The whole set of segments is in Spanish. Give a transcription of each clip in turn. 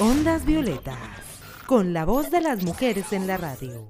Ondas Violetas, con la voz de las mujeres en la radio.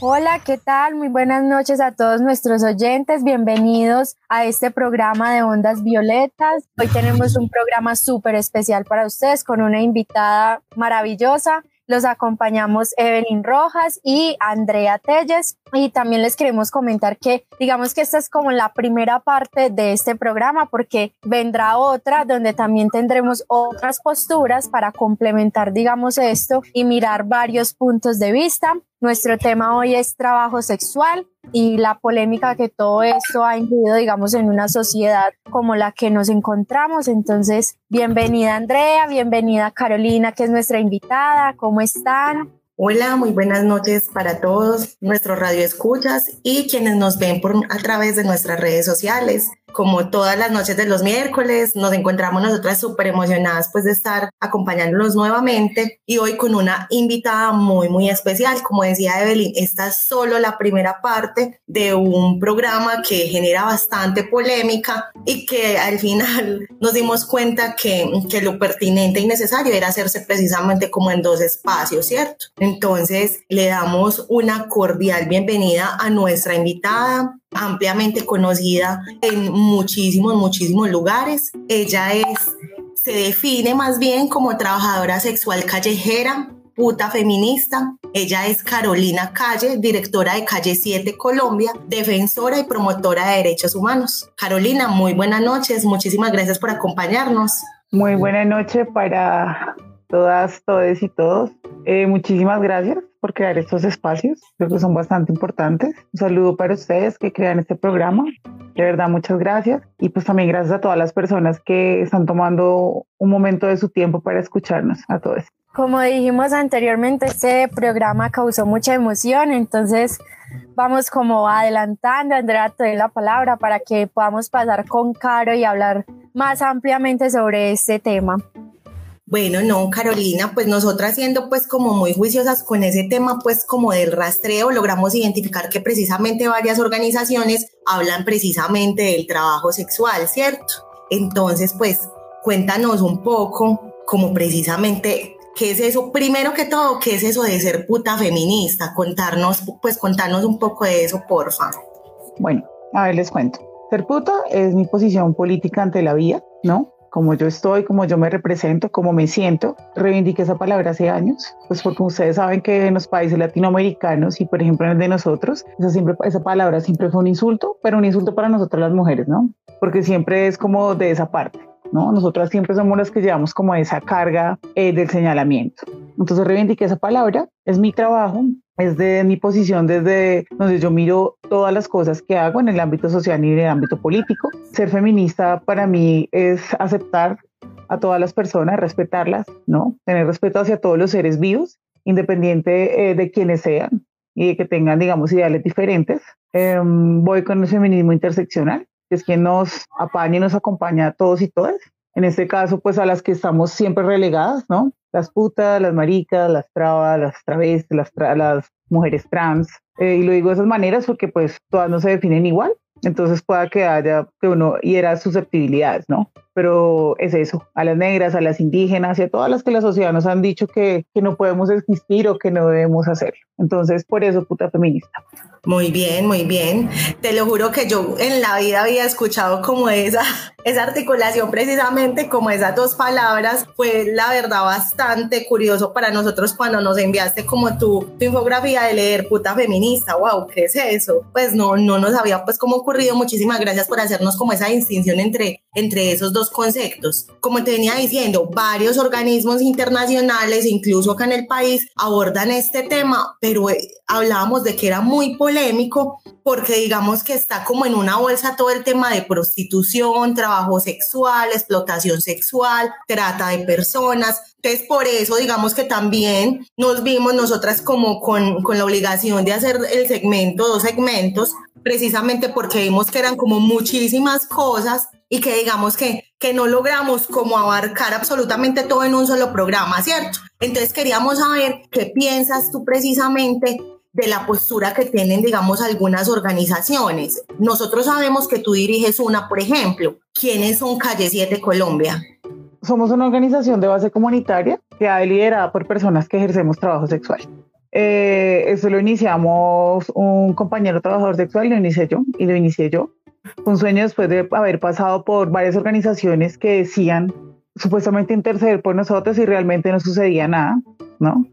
Hola, ¿qué tal? Muy buenas noches a todos nuestros oyentes. Bienvenidos a este programa de Ondas Violetas. Hoy tenemos un programa súper especial para ustedes con una invitada maravillosa. Los acompañamos Evelyn Rojas y Andrea Telles. Y también les queremos comentar que digamos que esta es como la primera parte de este programa porque vendrá otra donde también tendremos otras posturas para complementar digamos esto y mirar varios puntos de vista. Nuestro tema hoy es trabajo sexual y la polémica que todo esto ha incluido, digamos, en una sociedad como la que nos encontramos. Entonces, bienvenida Andrea, bienvenida Carolina, que es nuestra invitada. ¿Cómo están? Hola, muy buenas noches para todos nuestros radioescuchas y quienes nos ven por, a través de nuestras redes sociales como todas las noches de los miércoles, nos encontramos nosotras súper emocionadas pues de estar acompañándonos nuevamente y hoy con una invitada muy muy especial. Como decía Evelyn, esta es solo la primera parte de un programa que genera bastante polémica y que al final nos dimos cuenta que, que lo pertinente y necesario era hacerse precisamente como en dos espacios, ¿cierto? Entonces le damos una cordial bienvenida a nuestra invitada, ampliamente conocida en muchísimos, muchísimos lugares. Ella es, se define más bien como trabajadora sexual callejera, puta feminista. Ella es Carolina Calle, directora de Calle 7 Colombia, defensora y promotora de derechos humanos. Carolina, muy buenas noches, muchísimas gracias por acompañarnos. Muy buena noche para todas, todos y todos. Eh, muchísimas gracias por crear estos espacios, creo que son bastante importantes. Un saludo para ustedes que crean este programa. De verdad, muchas gracias. Y pues también gracias a todas las personas que están tomando un momento de su tiempo para escucharnos a todos. Como dijimos anteriormente, este programa causó mucha emoción, entonces vamos como adelantando. Andrea, te doy la palabra para que podamos pasar con Caro y hablar más ampliamente sobre este tema. Bueno, no, Carolina, pues nosotras siendo pues como muy juiciosas con ese tema pues como del rastreo, logramos identificar que precisamente varias organizaciones hablan precisamente del trabajo sexual, ¿cierto? Entonces, pues cuéntanos un poco como precisamente qué es eso, primero que todo, qué es eso de ser puta feminista, contarnos, pues contarnos un poco de eso, porfa. Bueno, a ver, les cuento. Ser puta es mi posición política ante la vida, ¿no? Como yo estoy, como yo me represento, como me siento. Reivindiqué esa palabra hace años, pues porque ustedes saben que en los países latinoamericanos y por ejemplo en el de nosotros, esa, palabra siempre fue un insulto, pero un insulto para nosotras las mujeres, ¿no? Porque siempre es como de esa parte. ¿No? Nosotras siempre somos las que llevamos como esa carga eh, del señalamiento. Entonces reivindiqué esa palabra, es mi trabajo, es de mi posición desde donde yo miro todas las cosas que hago en el ámbito social y en el ámbito político. Ser feminista para mí es aceptar a todas las personas, respetarlas, ¿no? Tener respeto hacia todos los seres vivos, independiente eh, de quienes sean y de que tengan, digamos, ideales diferentes. Em, voy con el feminismo interseccional, que es quien nos apaña y nos acompaña a todos y todas. En este caso, pues a las que estamos siempre relegadas, ¿no? Las putas, las maricas, las trabas, las travestis, las, las mujeres trans. Eh, y lo digo de esas maneras porque pues todas no se definen igual. Entonces pueda que haya que uno hiera susceptibilidades, ¿no? Pero es eso, a las negras, a las indígenas a todas las que la sociedad nos han dicho que, que no podemos existir o que no debemos hacerlo. Entonces, por eso, puta feminista. Muy bien, muy bien. Te lo juro que yo en la vida había escuchado como esa, esa articulación precisamente, como esas dos palabras. Fue la verdad bastante curioso para nosotros cuando nos enviaste como tu, tu infografía de leer puta feminista. Wow, ¿qué es eso? Pues no, no nos había pues como ocurrido. Muchísimas gracias por hacernos como esa distinción entre, entre esos dos conceptos. Como te venía diciendo, varios organismos internacionales, incluso acá en el país, abordan este tema, pero eh, hablábamos de que era muy polémico porque digamos que está como en una bolsa todo el tema de prostitución, trabajo sexual, explotación sexual, trata de personas. Entonces por eso digamos que también nos vimos nosotras como con, con la obligación de hacer el segmento, dos segmentos, precisamente porque vimos que eran como muchísimas cosas y que digamos que, que no logramos como abarcar absolutamente todo en un solo programa, ¿cierto? Entonces queríamos saber qué piensas tú precisamente de la postura que tienen, digamos, algunas organizaciones. Nosotros sabemos que tú diriges una, por ejemplo. ¿Quiénes son Calle 7 Colombia? Somos una organización de base comunitaria creada y liderada por personas que ejercemos trabajo sexual. Eh, eso lo iniciamos un compañero trabajador sexual, lo inicié yo y lo inicié yo. Un sueño después de haber pasado por varias organizaciones que decían supuestamente interceder por nosotros y realmente no sucedía nada, ¿no?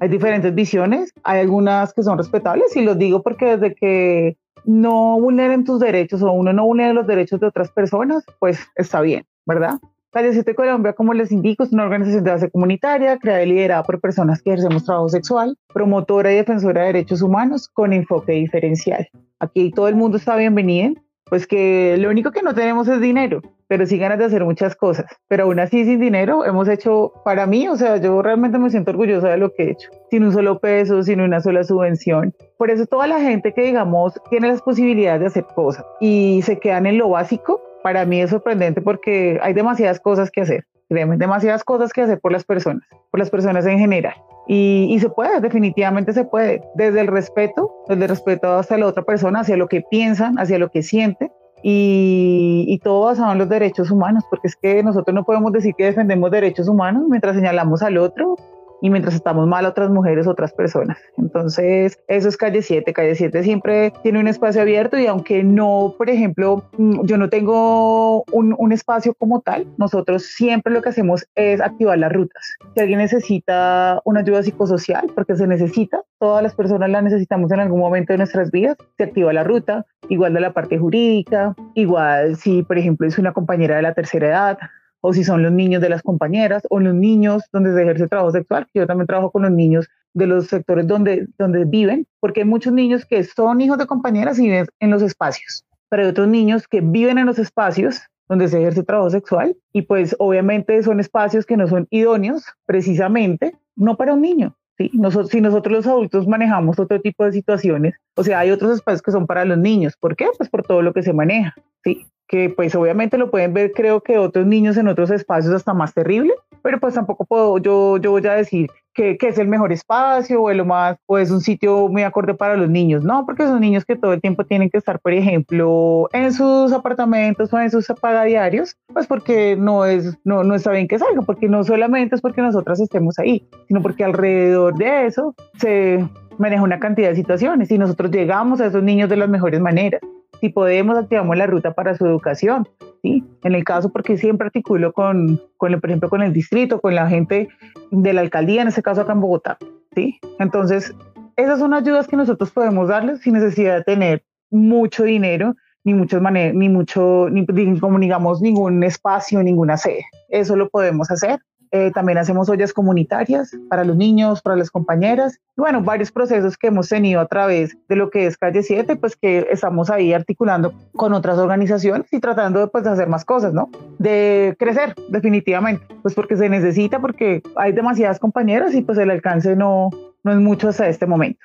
Hay diferentes visiones, hay algunas que son respetables y los digo porque desde que no vulneren tus derechos o uno no vulnera los derechos de otras personas, pues está bien, ¿verdad? Calle 7 Colombia, como les indico, es una organización de base comunitaria creada y liderada por personas que ejercemos trabajo sexual, promotora y defensora de derechos humanos con enfoque diferencial. Aquí todo el mundo está bienvenido, pues que lo único que no tenemos es dinero, pero sí ganas de hacer muchas cosas. Pero aún así, sin dinero, hemos hecho, para mí, o sea, yo realmente me siento orgullosa de lo que he hecho, sin un solo peso, sin una sola subvención. Por eso toda la gente que, digamos, tiene las posibilidades de hacer cosas y se quedan en lo básico, para mí es sorprendente porque hay demasiadas cosas que hacer, créeme, demasiadas cosas que hacer por las personas, por las personas en general. Y, y, se puede, definitivamente se puede, desde el respeto, desde el respeto hacia la otra persona, hacia lo que piensan, hacia lo que sienten, y, y, todo basado en los derechos humanos, porque es que nosotros no podemos decir que defendemos derechos humanos mientras señalamos al otro y mientras estamos mal otras mujeres, otras personas. Entonces, eso es calle 7. Calle 7 siempre tiene un espacio abierto y aunque no, por ejemplo, mm, yo no tengo un, un espacio como tal, nosotros siempre lo que hacemos es activar las rutas. Si alguien necesita una ayuda psicosocial, porque se necesita, todas las personas la necesitamos en algún momento de nuestras vidas, se activa la ruta, igual de la parte jurídica, igual si, por ejemplo, es una compañera de la tercera edad, o si son los niños de las compañeras o los niños donde se ejerce trabajo sexual. Yo también trabajo con los niños de los sectores donde, donde viven, porque hay muchos niños que son hijos de compañeras y viven en los espacios, pero hay otros niños que viven en los espacios donde se ejerce trabajo sexual y pues obviamente son espacios que no son idóneos precisamente, no para un niño. ¿sí? Nosotros, si nosotros los adultos manejamos otro tipo de situaciones, o sea, hay otros espacios que son para los niños. ¿Por qué? Pues por todo lo que se maneja. ¿sí? Que pues obviamente lo pueden ver creo que otros niños en otros espacios hasta más terrible, pero pues tampoco puedo yo, yo voy a decir que, que, es el mejor espacio o, lo más, o es un sitio muy acorde para los niños, no, porque son niños que todo el tiempo tienen que estar, por ejemplo, en sus apartamentos o en sus apagadiarios, pues porque no, es, no, no está bien que salgan, porque no solamente es porque nosotras estemos ahí, sino porque alrededor de eso se maneja una cantidad de situaciones y nosotros llegamos a esos niños de las mejores maneras si podemos, activamos la ruta para su educación. ¿sí? En el caso, porque siempre articulo con, con, por ejemplo, con el distrito, con la gente de la alcaldía, en este caso acá en Bogotá. ¿sí? Entonces, esas son ayudas que nosotros podemos darles sin necesidad de tener mucho dinero, ni muchos ni mucho, ni, como digamos, ningún espacio, ninguna sede. Eso lo podemos hacer eh, también hacemos ollas comunitarias para los niños, para las compañeras. bueno, varios procesos que hemos tenido a través de lo que es Calle 7, pues que estamos ahí articulando con otras organizaciones y tratando de, pues, de hacer más cosas, ¿no? De crecer, definitivamente, pues porque se necesita, porque hay demasiadas compañeras y pues el alcance no, no es mucho hasta este momento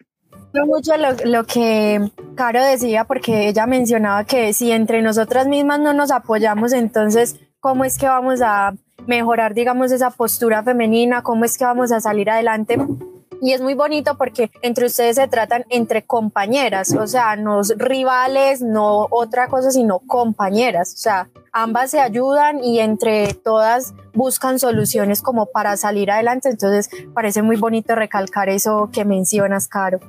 mucho lo, lo, que Caro decía porque ella mencionaba que si entre nosotras mismas no nos apoyamos, entonces, ¿cómo es que vamos a mejorar, digamos, esa postura femenina, cómo es que vamos a salir adelante. Y es muy bonito porque entre ustedes se tratan entre compañeras, o sea, no rivales, no otra cosa, sino compañeras. O sea, ambas se ayudan y entre todas buscan soluciones como para salir adelante. Entonces, parece muy bonito recalcar eso que mencionas, Caro.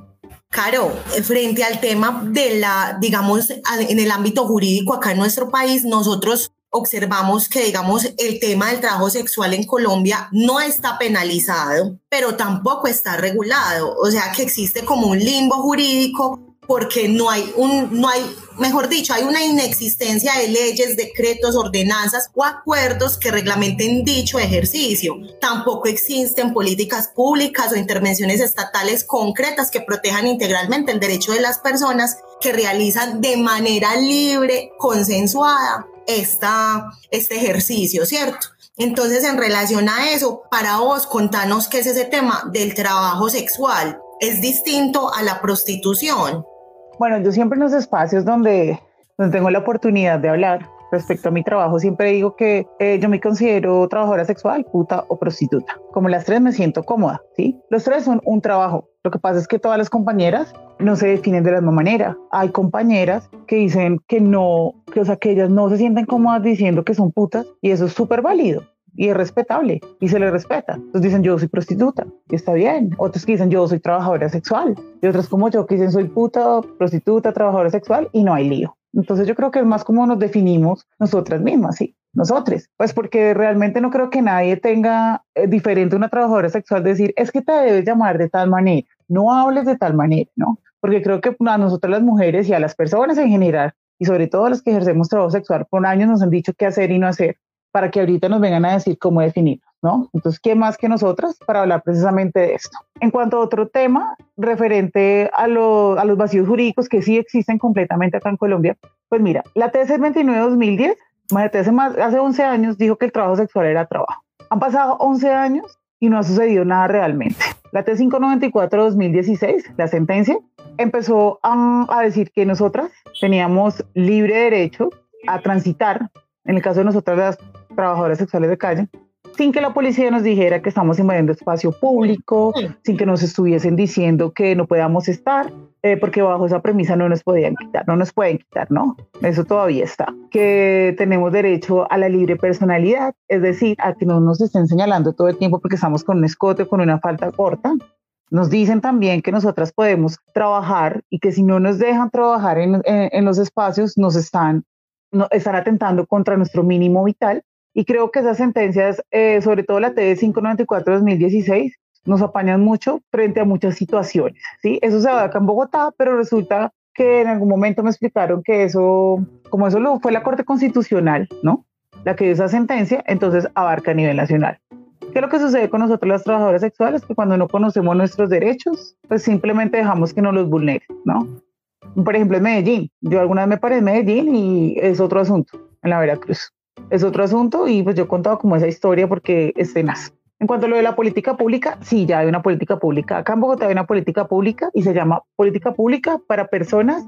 Caro, frente al tema de la, digamos, en el ámbito jurídico acá en nuestro país, nosotros observamos que, digamos, el tema del trabajo sexual en Colombia no está penalizado, pero tampoco está regulado. O sea, que existe como un limbo jurídico porque no hay un, no hay, mejor dicho, hay una inexistencia de leyes, decretos, ordenanzas o acuerdos que reglamenten dicho ejercicio. Tampoco existen políticas públicas o intervenciones estatales concretas que protejan integralmente el derecho de las personas que realizan de manera libre, consensuada, esta, este ejercicio, ¿cierto? Entonces, en relación a eso, para vos, contanos qué es ese tema del trabajo sexual. ¿Es distinto a la prostitución? Bueno, yo siempre en los espacios donde, donde tengo la oportunidad de hablar respecto a mi trabajo, siempre digo que eh, yo me considero trabajadora sexual, puta o prostituta. Como las tres me siento cómoda, ¿sí? Los tres son un trabajo. Lo que pasa es que todas las compañeras no se definen de la misma manera. Hay compañeras que dicen que no, que, o sea, que ellas no se sienten cómodas diciendo que son putas y eso es súper válido. y es respetable y se le respeta. Entonces dicen yo soy prostituta y está bien. Otros que dicen yo soy trabajadora sexual y otros como yo que dicen soy puta, prostituta, trabajadora sexual y no hay lío. Entonces yo creo que es más como nos definimos nosotras mismas, ¿sí? Nosotros, pues porque realmente no creo que nadie tenga eh, diferente una trabajadora sexual decir, es que te debes llamar de tal manera, no hables de tal manera, ¿no? Porque creo que a nosotras las mujeres y a las personas en general, y sobre todo a las que ejercemos trabajo sexual, por años nos han dicho qué hacer y no hacer, para que ahorita nos vengan a decir cómo definirnos, ¿no? Entonces, ¿qué más que nosotras para hablar precisamente de esto? En cuanto a otro tema referente a, a los vacíos jurídicos que sí existen completamente acá en Colombia, pues mira, la TC 29-2010 hace, más, hace 11 años dijo que el trabajo sexual era trabajo. Han pasado 11 años y no ha sucedido nada realmente. La T594-2016, la sentencia, empezó a, a, decir que nosotras teníamos libre derecho a transitar, en el caso de nosotras las trabajadoras sexuales de calle, sin que la policía nos dijera que estamos invadiendo espacio público, sin que nos estuviesen diciendo que no podamos estar, eh, porque bajo esa premisa no nos podían quitar, no nos pueden quitar, ¿no? Eso todavía está. Que tenemos derecho a la libre personalidad, es decir, a que no nos estén señalando todo el tiempo porque estamos con un escote o con una falta corta. Nos dicen también que nosotras podemos trabajar y que si no nos dejan trabajar en, en, los espacios, nos están, no, están atentando contra nuestro mínimo vital. Y creo que esas sentencias, eh, sobre todo la TD 594-2016, nos apañan mucho frente a muchas situaciones, ¿sí? Eso se va acá en Bogotá, pero resulta que en algún momento me explicaron que eso, como eso lo fue la Corte Constitucional, ¿no? La que dio esa sentencia, entonces abarca a nivel nacional. ¿Qué es lo que sucede con nosotros las trabajadoras sexuales? Que cuando no conocemos nuestros derechos, pues simplemente dejamos que nos los vulneren, ¿no? Por ejemplo, en Medellín. Yo alguna vez me paré en Medellín y es otro asunto, en la Veracruz. Es otro asunto y pues yo he contado como esa historia porque es tenaz. En cuanto a lo de la política pública, sí, ya hay una política pública. Acá en Bogotá hay una política pública y se llama política pública para personas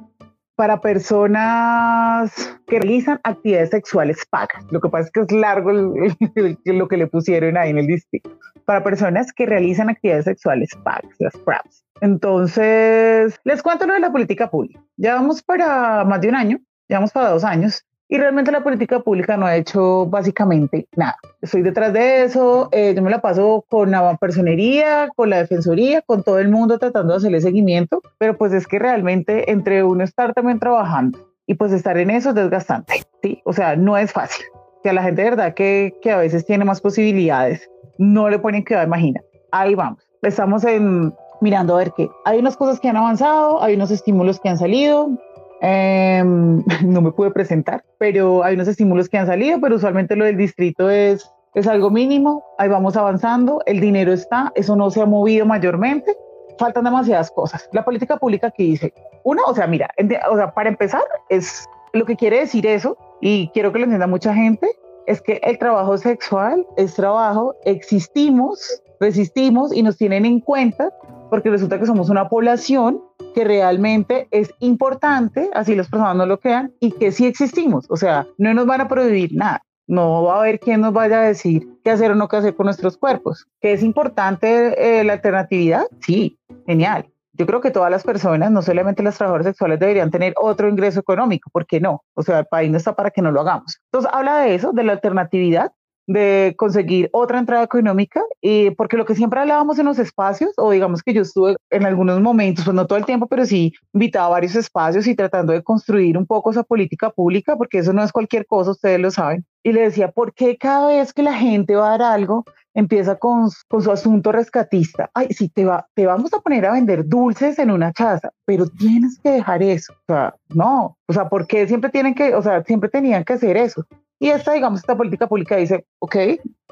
para personas que realizan actividades sexuales pagas. Lo que pasa es que es largo lo que le pusieron ahí en el distrito. Para personas que realizan actividades sexuales pagas, las PRAPs. Entonces, les cuento lo de la política pública. Ya vamos para más de un año, ya vamos para dos años y realmente la política pública no ha hecho básicamente nada. Estoy detrás de eso, eh, yo me la paso con la personería, con la defensoría, con todo el mundo tratando de hacerle seguimiento, pero pues es que realmente entre uno estar también trabajando y pues estar en eso es desgastante, ¿sí? O sea, no es fácil. Que a la gente de verdad que, que a veces tiene más posibilidades, no le ponen que imagina. Ahí vamos. Estamos en, mirando a ver qué. Hay unas cosas que han avanzado, hay unos estímulos que han salido, Em, no me pude presentar, pero hay unos estímulos que han salido, pero usualmente lo del distrito es, es algo mínimo, ahí vamos avanzando, el dinero está, eso no se ha movido mayormente, faltan demasiadas cosas. La política pública que dice, una, o sea, mira, o sea, para empezar, es lo que quiere decir eso, y quiero que lo entienda mucha gente, es que el trabajo sexual es trabajo, existimos, resistimos y nos tienen en cuenta porque resulta que somos una población que realmente es importante, así las personas no lo crean, y que sí existimos. O sea, no nos van a prohibir nada. No va a haber quien nos vaya a decir qué hacer o no qué hacer con nuestros cuerpos. ¿Que es importante eh, la alternatividad? Sí, genial. Yo creo que todas las personas, no solamente las trabajadoras sexuales, deberían tener otro ingreso económico. ¿Por qué no? O sea, el país no está para que no lo hagamos. Entonces, habla de eso, de la alternatividad, de conseguir otra entrada económica, y porque lo que siempre hablábamos en los espacios, o digamos que yo estuve en algunos momentos, pues no todo el tiempo, pero sí invitaba a varios espacios y tratando de construir un poco esa política pública, porque eso no es cualquier cosa, ustedes lo saben. Y le decía, ¿por qué cada vez que la gente va a dar algo, empieza con, con su asunto rescatista? Ay, si te, va, te vamos a poner a vender dulces en una casa, pero tienes que dejar eso. O sea, no, o sea, ¿por qué siempre tienen que, o sea, siempre tenían que hacer eso? Y esta, digamos, esta política pública dice, ok,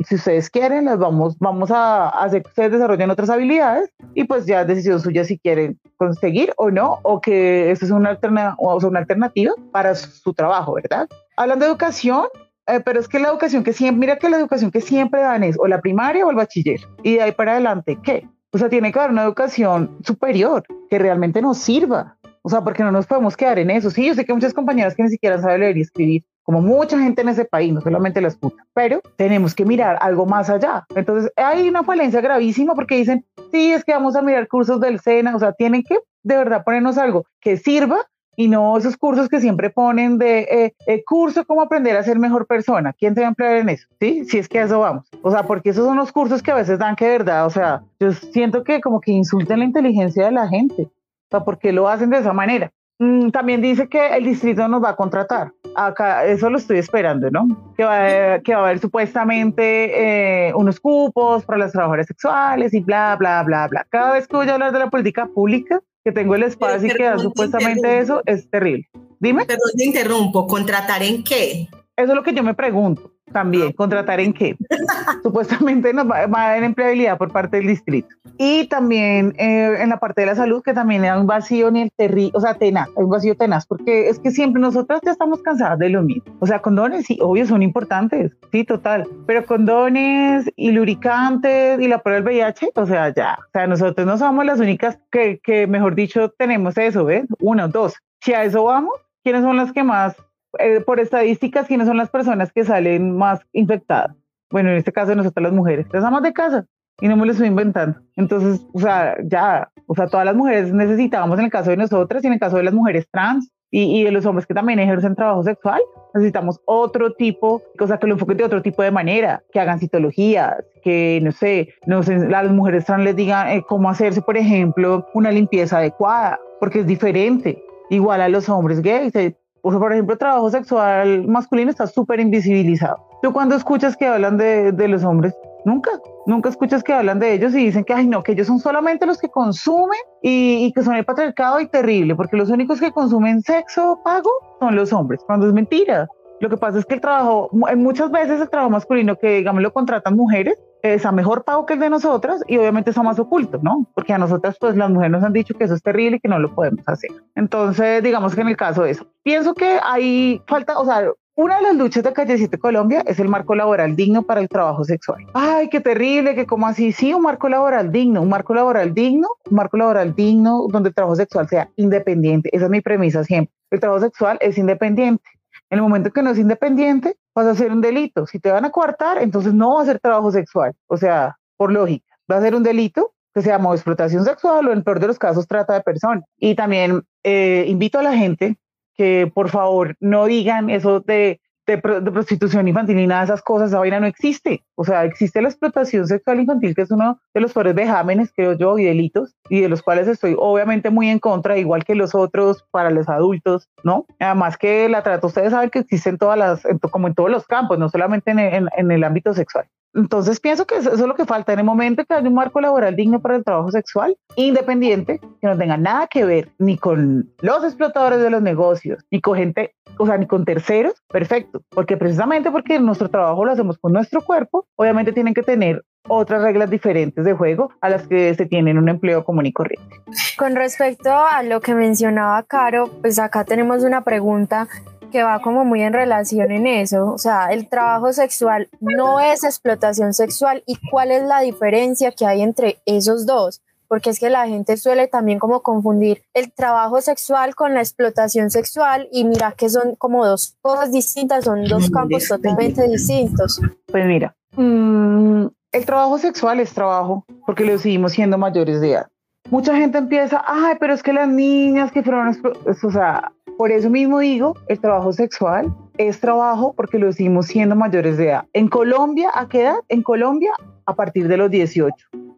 si ustedes quieren, las vamos, vamos a hacer que ustedes desarrollen otras habilidades y pues ya es decisión suya si quieren conseguir o no, o que esto es una, alterna o sea, una alternativa para su, trabajo, ¿verdad? Hablando de educación, eh, pero es que la educación que siempre, mira que la educación que siempre dan es o la primaria o el bachiller. Y de ahí para adelante, ¿qué? O sea, tiene que haber una educación superior que realmente nos sirva. O sea, porque no nos podemos quedar en eso. Sí, yo sé que muchas compañeras que ni siquiera saben leer y escribir, como mucha gente en ese país, no solamente las putas, pero tenemos que mirar algo más allá. Entonces, hay una falencia gravísima porque dicen, sí, es que vamos a mirar cursos del SENA, o sea, tienen que de verdad ponernos algo que sirva y no esos cursos que siempre ponen de eh, eh, curso cómo aprender a ser mejor persona. ¿Quién te va a emplear en eso? ¿Sí? Si es que a eso vamos. O sea, porque esos son los cursos que a veces dan que de verdad, o sea, yo siento que como que insultan la inteligencia de la gente. O sea, ¿por qué lo hacen de esa manera? Mm, también dice que el distrito nos va a contratar. Acá, eso lo estoy esperando, ¿no? Que va, a, que va a haber supuestamente eh, unos cupos para las trabajadoras sexuales y bla, bla, bla, bla. Cada vez que voy a hablar de la política pública, que tengo el espacio y que da supuestamente eso, es terrible. Dime. Pero te interrumpo, ¿contratar en qué? Eso es lo que yo me pregunto también. ¿Contratar en qué? Supuestamente nos va, a haber empleabilidad por parte del distrito. Y también eh, en la parte de la salud, que también hay un vacío ni el terrible, o sea, tenaz, hay un vacío tenaz, porque es que siempre nosotras ya estamos cansadas de lo mismo. O sea, condones, sí, obvio, son importantes, sí, total. Pero condones y lubricantes y la prueba del VIH, o sea, ya. O sea, nosotros no somos las únicas que, que mejor dicho, tenemos eso, ¿ves? Uno, dos. Si a eso vamos, ¿quiénes son las que más eh, por estadísticas, ¿quiénes son las personas que salen más infectadas? Bueno, en este caso nosotros las mujeres, las amas de casa, y no me lo estoy inventando. Entonces, o sea, ya, o sea, todas las mujeres necesitábamos en el caso de nosotras y en el caso de las mujeres trans y, y de los hombres que también ejercen trabajo sexual, necesitamos otro tipo, o sea, que lo enfoquen de otro tipo de manera, que hagan citologías, que, no sé, no sé las mujeres trans les digan eh, cómo hacerse, por ejemplo, una limpieza adecuada, porque es diferente. Igual a los hombres gays, eh, por ejemplo, el trabajo sexual masculino está súper invisibilizado. ¿Tú cuando escuchas que hablan de, de, los hombres? Nunca, nunca escuchas que hablan de ellos y dicen que, ay, no, que ellos son solamente los que consumen y, y que son el patriarcado y terrible, porque los únicos que consumen sexo pago son los hombres, cuando es mentira. Lo que pasa es que el trabajo, muchas veces el trabajo masculino que, digamos, lo contratan mujeres, es a mejor pago que el de nosotras y obviamente está más oculto, ¿no? Porque a nosotras, pues las mujeres nos han dicho que eso es terrible y que no lo podemos hacer. Entonces, digamos que en el caso de eso, pienso que hay falta, o sea, una de las luchas de Calle 7 Colombia es el marco laboral digno para el trabajo sexual. Ay, qué terrible, que como así, sí, un marco laboral digno, un marco laboral digno, un marco laboral digno donde el trabajo sexual sea independiente. Esa es mi premisa siempre. El trabajo sexual es independiente. En el momento que no es independiente, vas a hacer un delito. Si te van a coartar, entonces no va a ser trabajo sexual. O sea, por lógica, va a ser un delito que se llama explotación sexual o en peor de los casos trata de personas. Y también eh, invito a la gente que por favor no digan eso de de, prostitución infantil ni nada de esas cosas, esa vaina no existe. O sea, existe la explotación sexual infantil, que es uno de los peores vejámenes, creo yo, y delitos, y de los cuales estoy obviamente muy en contra, igual que los otros para los adultos, ¿no? Además que la trata, ustedes saben que existe en todas las, como en todos los campos, no solamente en, en el ámbito sexual. Entonces pienso que eso es lo que falta en el momento que haya un marco laboral digno para el trabajo sexual, independiente, que no tenga nada que ver ni con los explotadores de los negocios, ni con gente, o sea, ni con terceros, perfecto, porque precisamente porque nuestro trabajo lo hacemos con nuestro cuerpo, obviamente tienen que tener otras reglas diferentes de juego a las que se tienen un empleo común y corriente. Con respecto a lo que mencionaba Caro, pues acá tenemos una pregunta que va como muy en relación en eso, o sea, el trabajo sexual no es explotación sexual y cuál es la diferencia que hay entre esos dos, porque es que la gente suele también como confundir el trabajo sexual con la explotación sexual y mira que son como dos cosas distintas, son dos campos totalmente distintos. Pues mira, mmm, el trabajo sexual es trabajo porque lo seguimos siendo mayores de edad. Mucha gente empieza, ay, pero es que las niñas que fueron, o sea, por eso mismo digo, el trabajo sexual es trabajo porque lo decimos siendo mayores de edad. En Colombia, ¿a qué edad? En Colombia, a partir de los 18.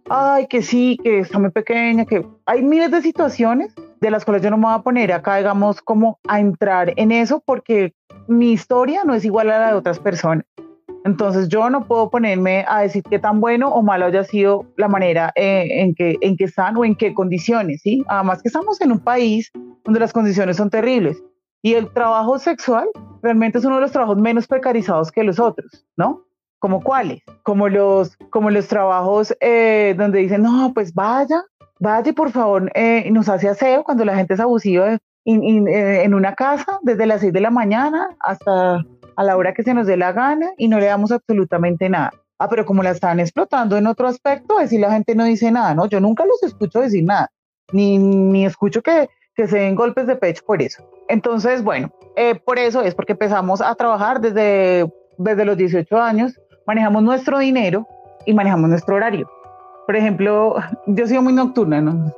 Ay, que sí, que está muy pequeña, que hay miles de situaciones de las cuales yo no me voy a poner acá, digamos, como a entrar en eso porque mi historia no es igual a la de otras personas. Entonces yo no puedo ponerme a decir qué tan bueno o malo haya sido la manera eh, en, que, en que están o en qué condiciones, ¿sí? Además que estamos en un país donde las condiciones son terribles y el trabajo sexual realmente es uno de los trabajos menos precarizados que los otros, ¿no? ¿Como cuáles? Como los, como los trabajos eh, donde dicen, no, pues vaya, vaya por favor, eh, nos hace aseo cuando la gente es abusiva en, en una casa desde las 6 de la mañana hasta a la hora que se nos dé la gana y no le damos absolutamente nada. Ah, pero como la están explotando en otro aspecto, así la gente no dice nada, ¿no? Yo nunca los escucho decir nada, ni, ni escucho que, que se den golpes de pecho por eso. Entonces, bueno, eh, por eso es porque empezamos a trabajar desde, desde los 18 años, manejamos nuestro dinero y manejamos nuestro horario. Por ejemplo, yo soy muy nocturna, ¿no?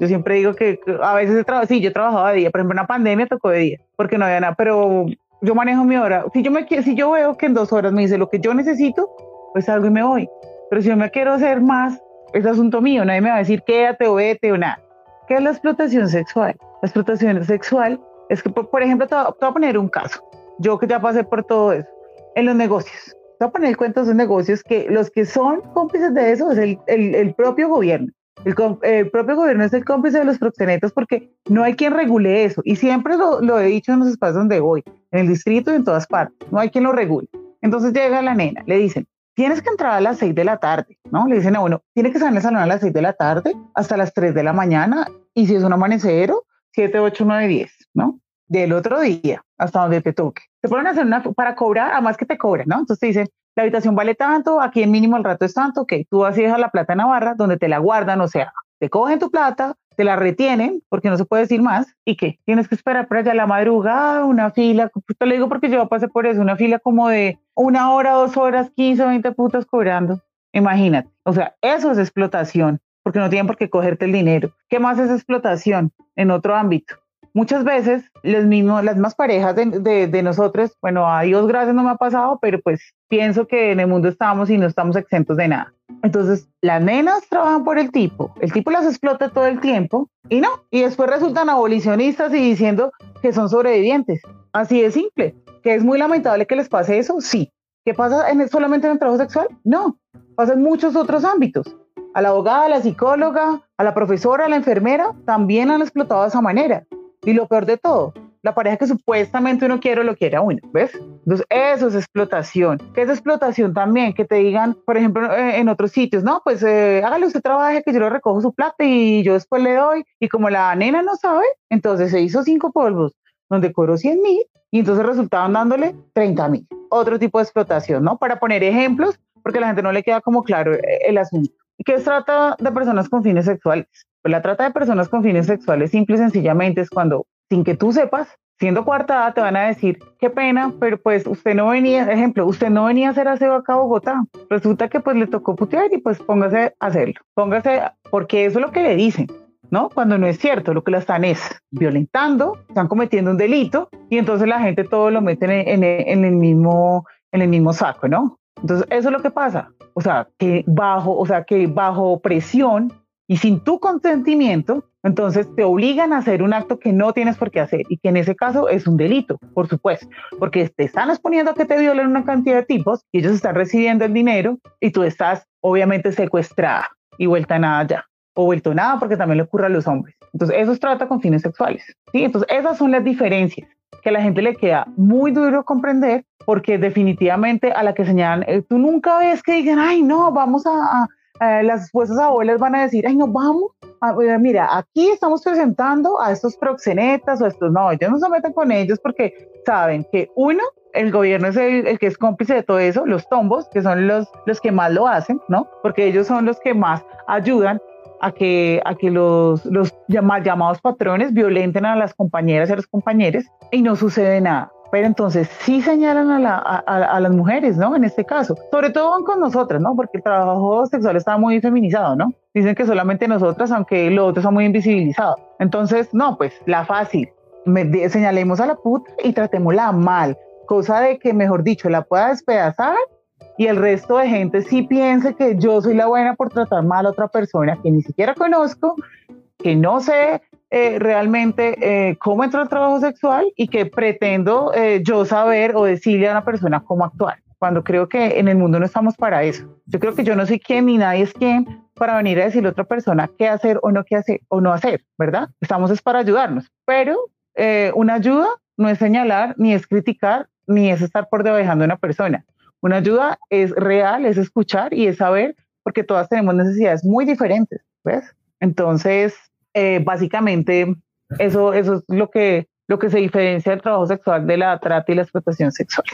Yo siempre digo que a veces sí, yo he trabajado de día, por ejemplo, en una pandemia tocó de día, porque no había nada, pero yo manejo mi hora. Si yo, me, si yo veo que en dos horas me dice lo que yo necesito, pues salgo y me voy. Pero si yo me quiero hacer más, es asunto mío, nadie me va a decir quédate o vete o nada. ¿Qué es la explotación sexual? La explotación sexual es que, por, ejemplo, te voy, a poner un caso. Yo que ya pasé por todo eso. En los negocios. Te voy a poner cuentos de negocios que los que son cómplices de eso es el, el, el propio gobierno. El, propio gobierno es el cómplice de los proxenetas porque no hay quien regule eso. Y siempre lo, he dicho en los espacios donde voy, en el distrito y en todas partes. No hay quien lo regule. Entonces llega la nena, le dicen, tienes que entrar a las 6 de la tarde, ¿no? Le dicen a uno, tiene que salir el salón a las 6 de la tarde hasta las 3 de la mañana y si es un amanecero, 7, 8, 9, 10, ¿no? Del otro día hasta donde te toque. Te ponen a hacer una para cobrar, además que te cobran, ¿no? Entonces te dicen, la habitación vale tanto, aquí en mínimo el rato es tanto, ok, tú vas y dejas la plata en Navarra, donde te la guardan, o sea, te cogen tu plata, te la retienen, porque no se puede decir más, y qué, tienes que esperar para allá la madrugada, una fila, te lo digo porque yo pasé por eso, una fila como de una hora, dos horas, 15, 20 putas cobrando. Imagínate, o sea, eso es explotación, porque no tienen por qué cogerte el dinero. ¿Qué más es explotación en otro ámbito? Muchas veces los mismos, las más parejas de, de, nosotros, bueno, a Dios gracias no me ha pasado, pero pues pienso que en el mundo estamos y no estamos exentos de nada. Entonces, las nenas trabajan por el tipo, el tipo las explota todo el tiempo y no, y después resultan abolicionistas y diciendo que son sobrevivientes. Así de simple. ¿Que es muy lamentable que les pase eso? Sí. ¿Qué pasa en, solamente en el trabajo sexual? No, pasa en muchos otros ámbitos. A la abogada, a la psicóloga, a la profesora, a la enfermera, también han explotado de esa manera. Y lo peor de todo, la pareja que supuestamente uno quiere lo quiere a uno, ¿ves? Entonces, eso es explotación. ¿Qué es explotación también? Que te digan, por ejemplo, eh, en otros sitios, no, pues eh, hágale usted trabaje que yo le recojo su plata y yo después le doy. Y como la nena no sabe, entonces se hizo cinco polvos donde cobró 100 mil y entonces resultaban dándole 30 mil. Otro tipo de explotación, ¿no? Para poner ejemplos, porque a la gente no le queda como claro eh, el asunto. ¿Qué es trata de personas con fines sexuales? La trata de personas con fines sexuales simple y sencillamente es cuando, sin que tú sepas, siendo cuartada, te van a decir, qué pena, pero pues usted no venía, ejemplo, usted no venía a hacer aseo acá a Bogotá. Resulta que pues le tocó putear y pues póngase a hacerlo. Póngase, porque eso es lo que le dicen. ¿no? Cuando no es cierto, lo que la están es violentando, están cometiendo un delito y entonces la gente todo lo mete en, en, el mismo en el mismo saco, ¿no? Entonces eso es lo que pasa, o sea, que bajo, o sea, que bajo presión y sin tu consentimiento, entonces te obligan a hacer un acto que no tienes por qué hacer y que en ese caso es un delito, por supuesto, porque te están exponiendo a que te violen una cantidad de tipos y ellos están recibiendo el dinero y tú estás obviamente secuestrada y vuelta a nada ya, o vuelto a nada porque también le ocurre a los hombres. Entonces eso se trata con fines sexuales. ¿sí? Entonces esas son las diferencias que a la gente le queda muy duro comprender porque definitivamente a la que señalan, eh, tú nunca ves que digan, ay no, vamos a eh, las esposas abuelas van a decir, ay, no, vamos, eh, mira, aquí estamos presentando a estos proxenetas o estos, no, ellos no se meten con ellos porque saben que uno, el gobierno es el, que es cómplice de todo eso, los tombos, que son los, los que más lo hacen, ¿no? Porque ellos son los que más ayudan a que, a que los, los llamados patrones violenten a las compañeras y a los compañeros y no sucede nada. Pero entonces sí señalan a, la, a, las mujeres, ¿no? En este caso. Sobre todo van con nosotras, ¿no? Porque el trabajo sexual está muy feminizado, ¿no? Dicen que solamente nosotras, aunque lo otro está muy invisibilizado. Entonces, no, pues la fácil. Me, señalemos a la puta y tratémosla mal. Cosa de que, mejor dicho, la pueda despedazar y el resto de gente sí piense que yo soy la buena por tratar mal a otra persona que ni siquiera conozco, que no sé eh, realmente eh, cómo entró el trabajo sexual y que pretendo eh, yo saber o decirle a una persona cómo actuar, cuando creo que en el mundo no estamos para eso. Yo creo que yo no soy quien ni nadie es quien para venir a decirle a otra persona qué hacer o no qué hacer o no hacer, ¿verdad? Estamos es para ayudarnos, pero una ayuda no es señalar, ni es criticar, ni es estar por debajando a una persona. Una ayuda es real, es escuchar y es saber, porque todas tenemos necesidades muy diferentes, ¿ves? Entonces, eh, básicamente eso, eso es lo que, lo que se diferencia del trabajo sexual de la trata y la explotación sexual.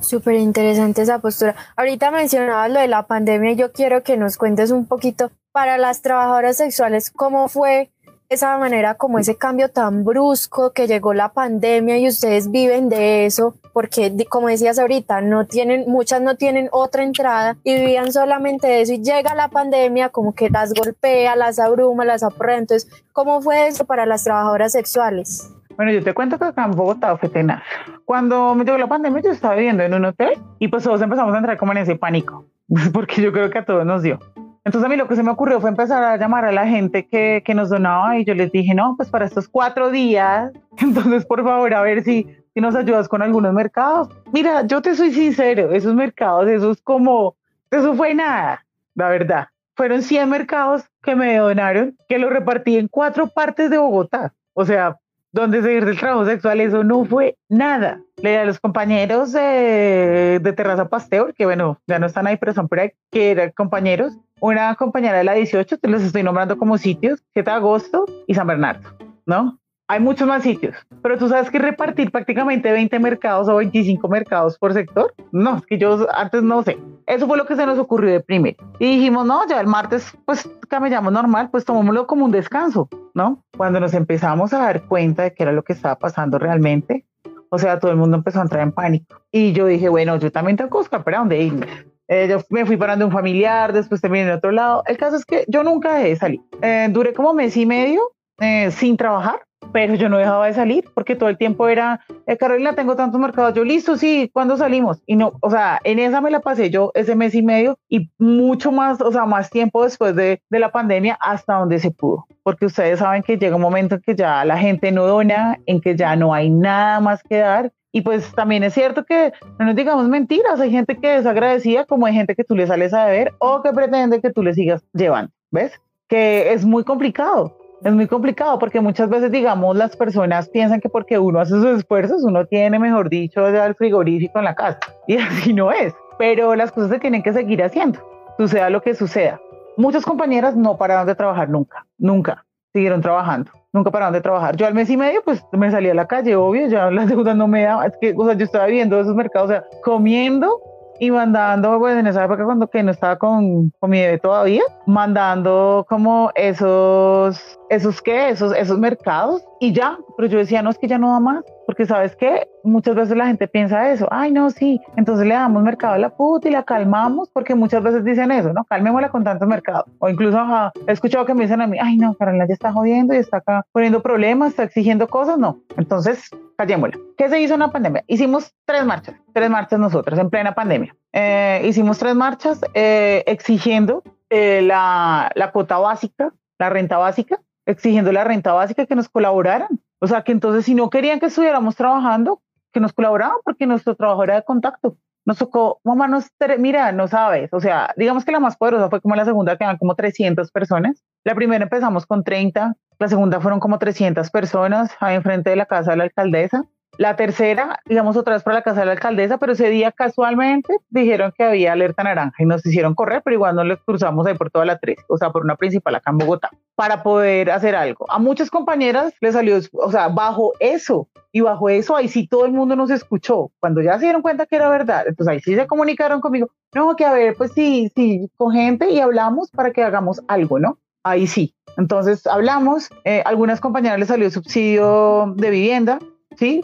Súper interesante esa postura. Ahorita mencionabas lo de la pandemia y yo quiero que nos cuentes un poquito para las trabajadoras sexuales cómo fue esa manera, como ese cambio tan brusco que llegó la pandemia y ustedes viven de eso, porque como decías ahorita, no tienen, muchas no tienen otra entrada y vivían solamente de eso y llega la pandemia como que las golpea, las abruma, las apurra. Entonces, ¿cómo fue eso para las trabajadoras sexuales? Bueno, yo te cuento que acá en Bogotá fue tenaz. Cuando me llegó la pandemia, yo estaba viviendo en un hotel y pues todos empezamos a entrar como en ese pánico, porque yo creo que a todos nos dio. Entonces a mí lo que se me ocurrió fue empezar a llamar a la gente que, que nos donaba y yo les dije, no, pues para estos cuatro días, entonces por favor a ver si, si nos ayudas con algunos mercados. Mira, yo te soy sincero, esos mercados, eso es como, eso fue nada, la verdad. Fueron 100 mercados que me donaron, que lo repartí en cuatro partes de Bogotá. O sea, donde seguir del trabajo sexual, eso no fue nada. Le di a los compañeros de, de Terraza Pasteur, que bueno, ya no están ahí, pero son por ahí, que eran compañeros, una compañera de la 18, te los estoy nombrando como sitios, 7 de agosto y San Bernardo, ¿no? Hay muchos más sitios, pero tú sabes que repartir prácticamente 20 mercados o 25 mercados por sector, no, es que yo antes no sé. Eso fue lo que se nos ocurrió de primero. Y dijimos, no, ya el martes, pues camellamos normal, pues tomémoslo como un descanso, ¿no? Cuando nos empezamos a dar cuenta de qué era lo que estaba pasando realmente, o sea, todo el mundo empezó a entrar en pánico. Y yo dije, bueno, yo también tengo que buscar para dónde irme. Eh, yo me fui parando un familiar, después terminé en otro lado. El caso es que yo nunca dejé de salir. Eh, duré como mes y medio eh, sin trabajar, pero yo no dejaba de salir porque todo el tiempo era, Carolina, tengo tantos mercados. Yo, listo, sí, ¿cuándo salimos? Y no, o sea, en esa me la pasé yo ese mes y medio y mucho más, o sea, más tiempo después de, de la pandemia hasta donde se pudo. Porque ustedes saben que llega un momento en que ya la gente no dona, en que ya no hay nada más que dar y pues también es cierto que no nos digamos mentiras, hay gente que es agradecida como hay gente que tú le sales a deber o que pretende que tú le sigas llevando, ¿ves? Que es muy complicado. Es muy complicado porque muchas veces, digamos, las personas piensan que porque uno hace sus esfuerzos, uno tiene, mejor dicho, el frigorífico en la casa. Y así no es. Pero las cosas se tienen que seguir haciendo, suceda lo que suceda. Muchas compañeras no pararon de trabajar nunca, nunca siguieron trabajando nunca pararon de trabajar. Yo al mes y medio, pues me salí a la calle, obvio, ya las deudas no me daban, es que, o sea, yo estaba viendo esos mercados, o sea, comiendo y mandando, pues en esa época cuando que no estaba con, con mi bebé todavía, mandando como esos, esos qué, esos, esos mercados y ya, pero yo decía, no, es que ya no da más, porque sabes que muchas veces la gente piensa eso, ay, no, sí, entonces le damos mercado a la puta y la calmamos, porque muchas veces dicen eso, ¿no? Calmémosla con tantos mercados. O incluso he escuchado que me dicen a mí, ay, no, Carolina ya está jodiendo y está acá poniendo problemas, está exigiendo cosas, no. Entonces, callémosla. ¿Qué se hizo en la pandemia? Hicimos tres marchas, tres marchas nosotros en plena pandemia. Eh, hicimos tres marchas eh, exigiendo eh, la, la cuota básica, la renta básica, exigiendo la renta básica que nos colaboraran o sea, que entonces si no querían que estuviéramos trabajando, que nos colaboraban porque nuestro trabajo era de contacto. Nos tocó, mamá, nos, mira, no sabes, o sea, digamos que la más poderosa fue como la segunda, que eran como 300 personas. La primera empezamos con 30, la segunda fueron como 300 personas ahí enfrente de la casa de la alcaldesa. La tercera, digamos otra vez para la casa de la alcaldesa, pero ese día casualmente dijeron que había alerta naranja y nos hicieron correr, pero igual no les cruzamos ahí por toda la tres, o sea, por una principal acá en Bogotá, para poder hacer algo. A muchas compañeras les salió, o sea, bajo eso, y bajo eso ahí sí todo el mundo nos escuchó. Cuando ya se dieron cuenta que era verdad, entonces ahí sí se comunicaron conmigo, no, que a ver, pues sí, sí, con gente y hablamos para que hagamos algo, ¿no? Ahí sí. Entonces hablamos, eh, algunas compañeras les salió subsidio de vivienda, ¿sí?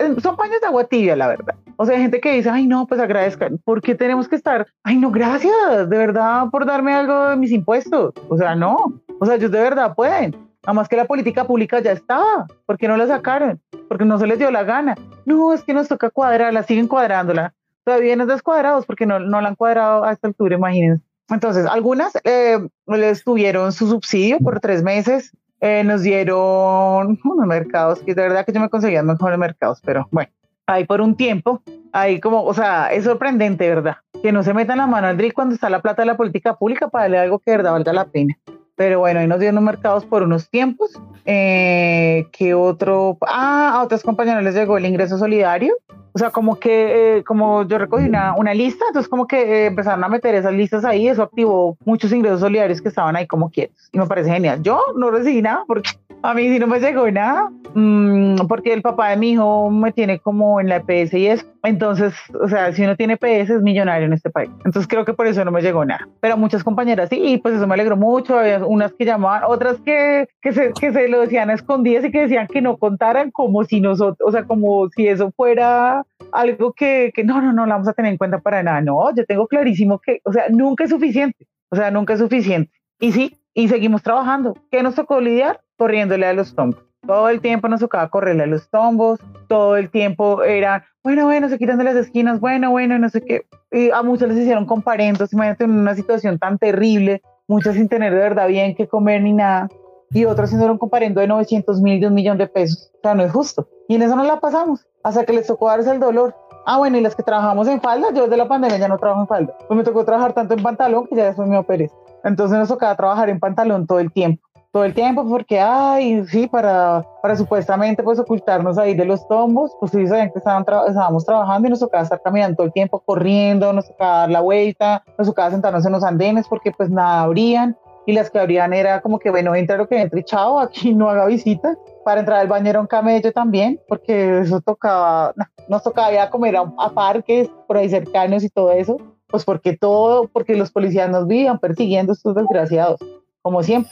Eh, son paños de agua tibia, la verdad. O sea, hay gente que dice, ay, no, pues agradezcan. ¿Por qué tenemos que estar? Ay, no, gracias, de verdad, por darme algo de mis impuestos. O sea, no. O sea, ellos de verdad pueden. Nada más que la política pública ya estaba. ¿Por qué no la sacaron? Porque no se les dio la gana. No, es que nos toca cuadrarla, siguen cuadrándola. Todavía no descuadrados porque no, no la han cuadrado a esta altura, imagínense. Entonces, algunas eh, les tuvieron su subsidio por tres meses, eh, nos dieron unos mercados que de verdad que yo me conseguía mejores mercados, pero bueno, ahí por un tiempo, ahí como, o sea, es sorprendente, ¿verdad? Que no se metan la mano al drill cuando está la plata de la política pública para darle algo que de verdad valga la pena. Pero bueno, ahí nos dieron mercados por unos tiempos. Eh, ¿Qué otro? Ah, a otras compañeras les llegó el ingreso solidario o sea, como que, eh, como yo recogí una, una, lista, entonces como que eh, empezaron a meter esas listas ahí, eso activó muchos ingresos solidarios que estaban ahí como quietos. Y me parece genial. Yo no recibí nada porque a mí sí no me llegó nada, mmm, porque el papá de mi hijo me tiene como en la EPS y eso. Entonces, o sea, si uno tiene EPS es millonario en este país. Entonces creo que por eso no me llegó nada. Pero muchas compañeras sí, y pues eso me alegró mucho. Había unas que llamaban, otras que, que, se, que se lo decían a escondidas y que decían que no contaran como si nosotros, o sea, como si eso fuera algo que, que no, no, no la vamos a tener en cuenta para nada. No, yo tengo clarísimo que, o sea, nunca es suficiente, o sea, nunca es suficiente. Y sí, y seguimos trabajando. ¿Qué nos tocó lidiar? Corriéndole a los tombos. Todo el tiempo nos tocaba correrle a los tombos, todo el tiempo era, bueno, bueno, se quitan de las esquinas, bueno, bueno, no sé qué. Y a muchos les hicieron comparendos, imagínate en una situación tan terrible, muchos sin tener de verdad bien que comer ni nada, y otros haciendo un comparendo de 900 mil, de un millón de pesos. O sea, no es justo. Y en eso no la pasamos, hasta que les tocó darse el dolor. Ah, bueno, y las que trabajamos en falda, yo desde la pandemia ya no trabajo en falda. Pues me tocó trabajar tanto en pantalón que ya después me operé. Entonces nos tocaba trabajar en pantalón todo el tiempo. Todo el tiempo porque, ay, sí, para, para supuestamente pues ocultarnos ahí de los tombos, pues sí, sabían que estaban estábamos trabajando y nos tocaba estar caminando todo el tiempo, corriendo, nos tocaba dar la vuelta, nos tocaba sentarnos en los andenes porque pues nada abrían y las que abrían era como que, bueno, entra lo que entre, chao, aquí no haga visita. Para entrar al baño era un camello también, porque eso tocaba, nos tocaba ir a comer a, a parques por ahí cercanos y todo eso pues porque todo, porque los policías nos vivían persiguiendo estos desgraciados, como siempre,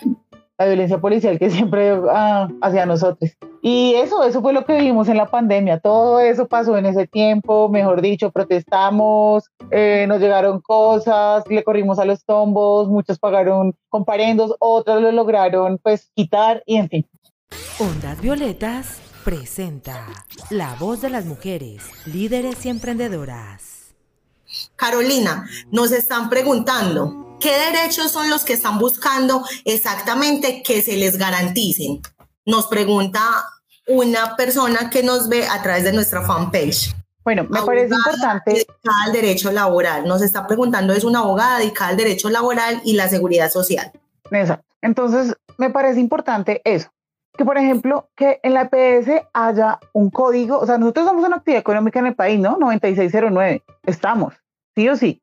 la violencia policial que siempre ah, hacia nosotros. Y eso, eso fue lo que vivimos en la pandemia, todo eso pasó en ese tiempo, mejor dicho, protestamos, eh, nos llegaron cosas, le corrimos a los tombos, muchos pagaron comparendos, otros lo lograron pues quitar y en fin. Ondas Violetas presenta La voz de las mujeres, líderes y emprendedoras. Carolina, nos están preguntando, ¿qué derechos son los que están buscando exactamente que se les garanticen? Nos pregunta una persona que nos ve a través de nuestra fanpage. Bueno, me parece importante. Dedicada al derecho laboral. Nos está preguntando, es una abogada dedicada al derecho laboral y la seguridad social. Exacto. Entonces, me parece importante eso. Que, por ejemplo, que en la EPS haya un código. O sea, nosotros somos una actividad económica en el país, ¿no? 9609. Estamos sí o sí.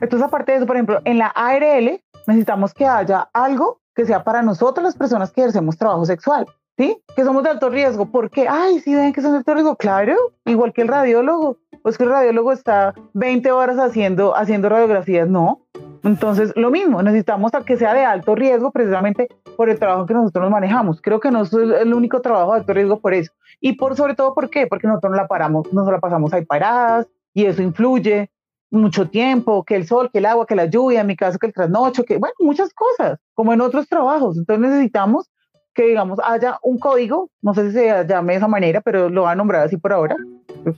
Entonces, aparte de eso, por ejemplo, en la ARL necesitamos que haya algo que sea para nosotros las personas que ejercemos trabajo sexual, ¿sí? Que somos de alto riesgo. ¿Por qué? Ay, sí, ven que son de alto riesgo. Claro, igual que el radiólogo. Pues que el radiólogo está 20 horas haciendo, haciendo radiografías, no. Entonces, lo mismo, necesitamos que sea de alto riesgo precisamente por el trabajo que nosotros nos manejamos. Creo que no es el único trabajo de alto riesgo por eso. Y por sobre todo, ¿por qué? Porque nosotros no la paramos, nos la pasamos ahí paradas y eso influye mucho tiempo, que el sol, que el agua, que la lluvia, en mi caso que el trasnocho, que bueno, muchas cosas, como en otros trabajos. Entonces necesitamos que, digamos, haya un código, no sé si se llame de esa manera, pero lo va a nombrar así por ahora,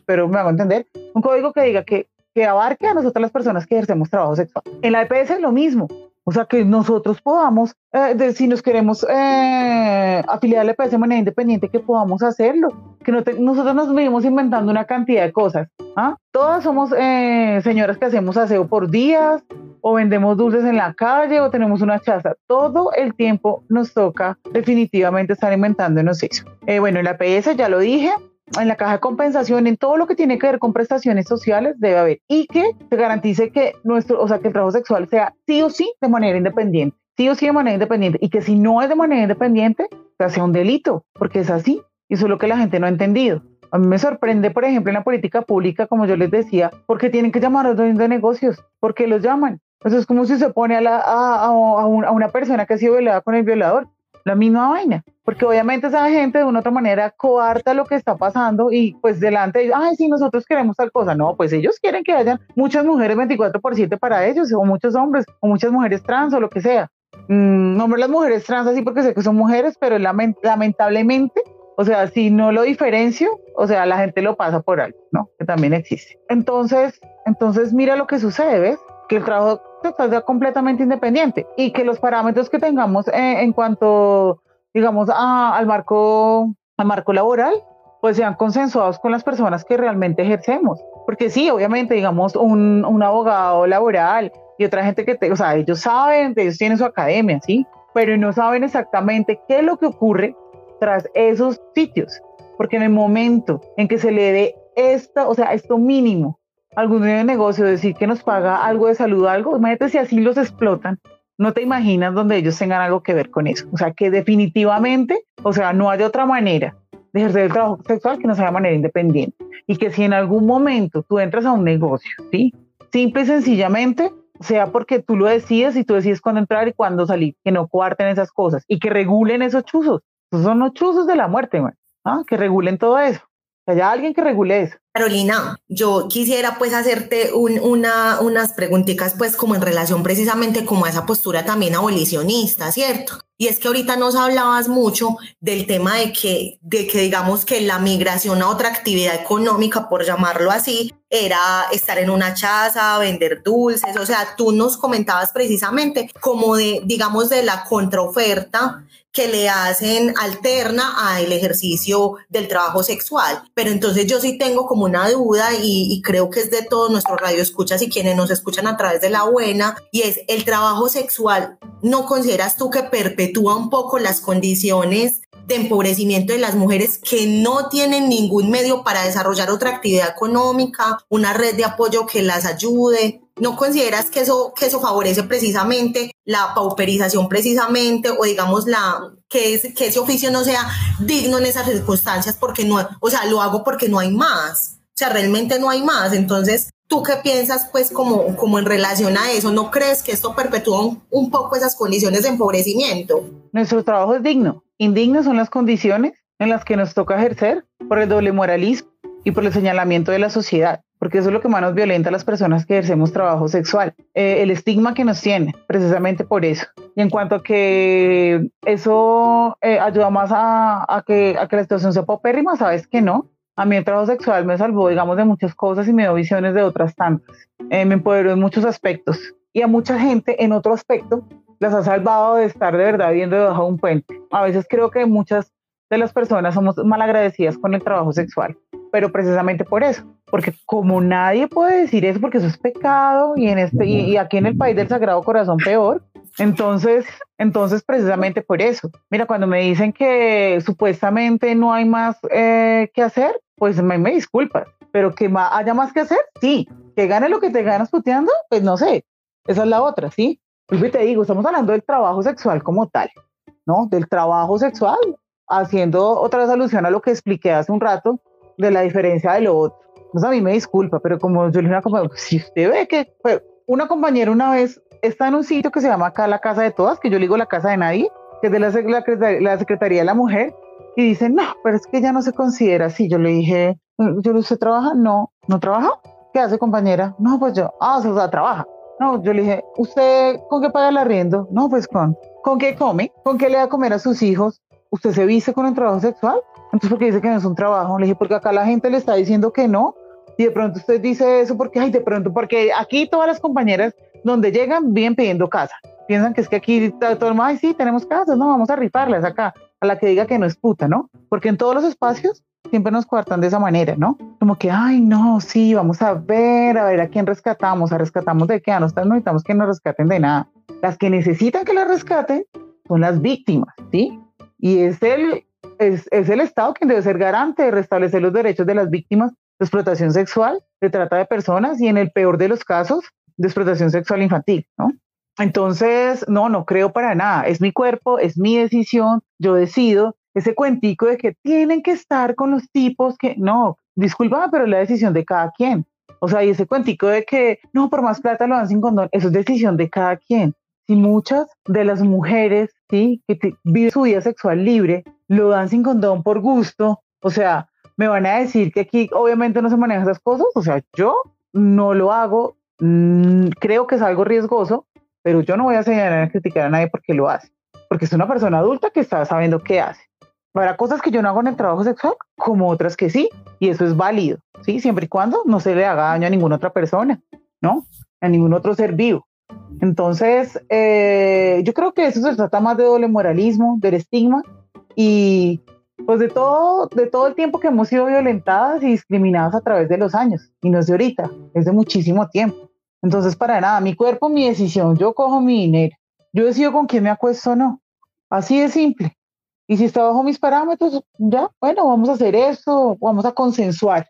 pero me hago entender, un código que diga que, que abarque a nosotras las personas que ejercemos trabajo sexual. En la EPS es lo mismo, o sea, que nosotros podamos, eh, si nos queremos eh, afiliar a la EPS de manera independiente, que podamos hacerlo. Que nosotros nos vivimos inventando una cantidad de cosas. ¿ah? Todas somos eh, señoras que hacemos aseo por días, o vendemos dulces en la calle, o tenemos una chaza. Todo el tiempo nos toca definitivamente estar inventándonos eso. bueno, en la EPS ya lo dije, en la caja de compensación, en todo lo que tiene que ver con prestaciones sociales, debe haber y que se garantice que nuestro, o sea, que el trabajo sexual sea sí o sí de manera independiente, sí o sí de manera independiente y que si no es de manera independiente, sea un delito, porque es así. Y eso es lo que la gente no ha entendido. A mí me sorprende, por ejemplo, en la política pública, como yo les decía, porque tienen que llamar a los dueños de negocios, porque los llaman. Eso es como si se pone a, la, a una persona que ha sido violada con el violador la misma vaina, porque obviamente esa gente de una otra manera coarta lo que está pasando y pues delante de ellos, ay, sí, nosotros queremos tal cosa, no, pues ellos quieren que hayan muchas mujeres 24 por 7 para ellos, o muchos hombres, o muchas mujeres trans, o lo que sea. Mm, nombro las mujeres trans así porque sé que son mujeres, pero lamentablemente, o sea, si no lo diferencio, o sea, la gente lo pasa por algo, ¿no? Que también existe. Entonces, entonces mira lo que sucede, ¿ves? Que el trabajo sea completamente independiente y que los parámetros que tengamos en cuanto, digamos, al, marco, al marco laboral, pues sean consensuados con las personas que realmente ejercemos. Porque sí, obviamente, digamos, un, un abogado laboral y otra gente que, te, o sea, ellos saben, ellos tienen su academia, ¿sí? Pero no saben exactamente qué es lo que ocurre tras esos sitios. Porque en el momento en que se le dé esta, o sea, esto mínimo algún negocio decir que nos paga algo de salud, algo, imagínate si así los explotan, no te imaginas donde ellos tengan algo que ver con eso. O sea, que definitivamente, o sea, no hay otra manera de ejercer el trabajo sexual que no sea de manera independiente. Y que si en algún momento tú entras a un negocio, ¿sí? Simple y sencillamente, sea porque tú lo decides y tú decides cuándo entrar y cuándo salir, que no cuarten esas cosas y que regulen esos chuzos. Esos son los chuzos de la muerte, man. ¿ah? que regulen todo eso. Que haya alguien que regule eso. Carolina, yo quisiera pues hacerte una, unas preguntitas pues como en relación precisamente como a esa postura también abolicionista, ¿cierto? Y es que ahorita nos hablabas mucho del tema de que, de que digamos que la migración a otra actividad económica, por llamarlo así, era estar en una chaza, vender dulces, o sea, tú nos comentabas precisamente como de, digamos, de la contraoferta que le hacen alterna al ejercicio del trabajo sexual. Pero entonces yo sí tengo como una duda y, creo que es de todos nuestros radioescuchas y quienes nos escuchan a través de la buena, y es el trabajo sexual. ¿No consideras tú que perpetúa un poco las condiciones de empobrecimiento de las mujeres que no tienen ningún medio para desarrollar otra actividad económica, una red de apoyo que las ayude? ¿No consideras que eso, que eso favorece precisamente la pauperización precisamente o digamos la que, es, que ese oficio no sea digno en esas circunstancias porque no, o sea, lo hago porque no hay más? O sea, realmente no hay más. Entonces, ¿tú qué piensas pues como, como en relación a eso? ¿No crees que esto perpetúa un, poco esas condiciones de empobrecimiento? Nuestro trabajo es digno. Indignas son las condiciones en las que nos toca ejercer por el doble moralismo y por el señalamiento de la sociedad porque eso es lo que más nos violenta a las personas que ejercemos trabajo sexual, eh, el estigma que nos tiene, precisamente por eso. Y en cuanto a que eso eh, ayuda más a, que, a que la situación sea popérrima, sabes que no. A mí el trabajo sexual me salvó, digamos, de muchas cosas y me dio visiones de otras tantas. Eh, me empoderó en muchos aspectos. Y a mucha gente en otro aspecto las ha salvado de estar de verdad viendo debajo de un puente. A veces creo que muchas de las personas somos mal agradecidas con el trabajo sexual, pero precisamente por eso, porque como nadie puede decir eso porque eso es pecado y en este y, aquí en el país del Sagrado Corazón peor, entonces entonces precisamente por eso. Mira, cuando me dicen que supuestamente no hay más eh, que hacer, pues me, me disculpas, pero que haya más que hacer, sí, que gane lo que te ganas puteando, pues no sé, esa es la otra, ¿sí? Y te digo, estamos hablando del trabajo sexual como tal, ¿no? Del trabajo sexual haciendo otra vez alusión a lo que expliqué hace un rato de la diferencia de lo otro. A mí me disculpa, pero como yo le una como si usted ve que pues, una compañera una vez está en un sitio que se llama acá la casa de todas, que yo le digo la casa de nadie, que es de la, la, Secretaría de la Mujer, y dice, no, pero es que ya no se considera así. Yo le dije, ¿yo usted trabaja? No, ¿no trabaja? ¿Qué hace compañera? No, pues yo, ah, o sea, trabaja. No, yo le dije, ¿usted con qué paga el arriendo? No, pues con, ¿con qué come? ¿Con qué le da a comer a sus hijos? ¿usted se viste con el trabajo sexual? Entonces, ¿por qué dice que no es un trabajo? Le dije, porque acá la gente le está diciendo que no. Y de pronto usted dice eso porque, ay, de pronto, porque aquí todas las compañeras donde llegan vienen pidiendo casa. Piensan que es que aquí todo el mundo, ay, sí, tenemos casas, no, vamos a rifarlas acá, a la que diga que no es puta, ¿no? Porque en todos los espacios siempre nos cuartan de esa manera, ¿no? Como que, ay, no, sí, vamos a ver, a ver a quién rescatamos, a rescatamos de qué, a no necesitamos que nos rescaten de nada. Las que necesitan que las rescaten son las víctimas, ¿sí? y es el, es, es, el Estado quien debe ser garante de restablecer los derechos de las víctimas de explotación sexual, de trata de personas y en el peor de los casos, de explotación sexual infantil, ¿no? Entonces, no, no creo para nada. Es mi cuerpo, es mi decisión, yo decido. Ese cuentico de que tienen que estar con los tipos que, no, discúlpame, pero es la decisión de cada quien. O sea, y ese cuentico de que, no, por más plata lo dan sin condón, eso es decisión de cada quien. Si muchas de las mujeres ¿sí? que viven su vida sexual libre, lo dan sin condón por gusto, o sea, me van a decir que aquí obviamente no se manejan esas cosas, o sea, yo no lo hago, mm, creo que es algo riesgoso, pero yo no voy a señalar a criticar a nadie porque lo hace, porque es una persona adulta que está sabiendo qué hace. Habrá cosas que yo no hago en el trabajo sexual, como otras que sí, y eso es válido, ¿sí? Siempre y cuando no se le haga daño a ninguna otra persona, ¿no? A ningún otro ser vivo. Entonces, eh, yo creo que eso se trata más de doble moralismo, del estigma y pues de todo, de todo el tiempo que hemos sido violentadas y discriminadas a través de los años. Y no es de ahorita, es de muchísimo tiempo. Entonces, para nada, mi cuerpo, mi decisión, yo cojo mi dinero, yo decido con quién me acuesto o no. Así de simple. Y si está bajo mis parámetros, ya, bueno, vamos a hacer eso, vamos a consensuar.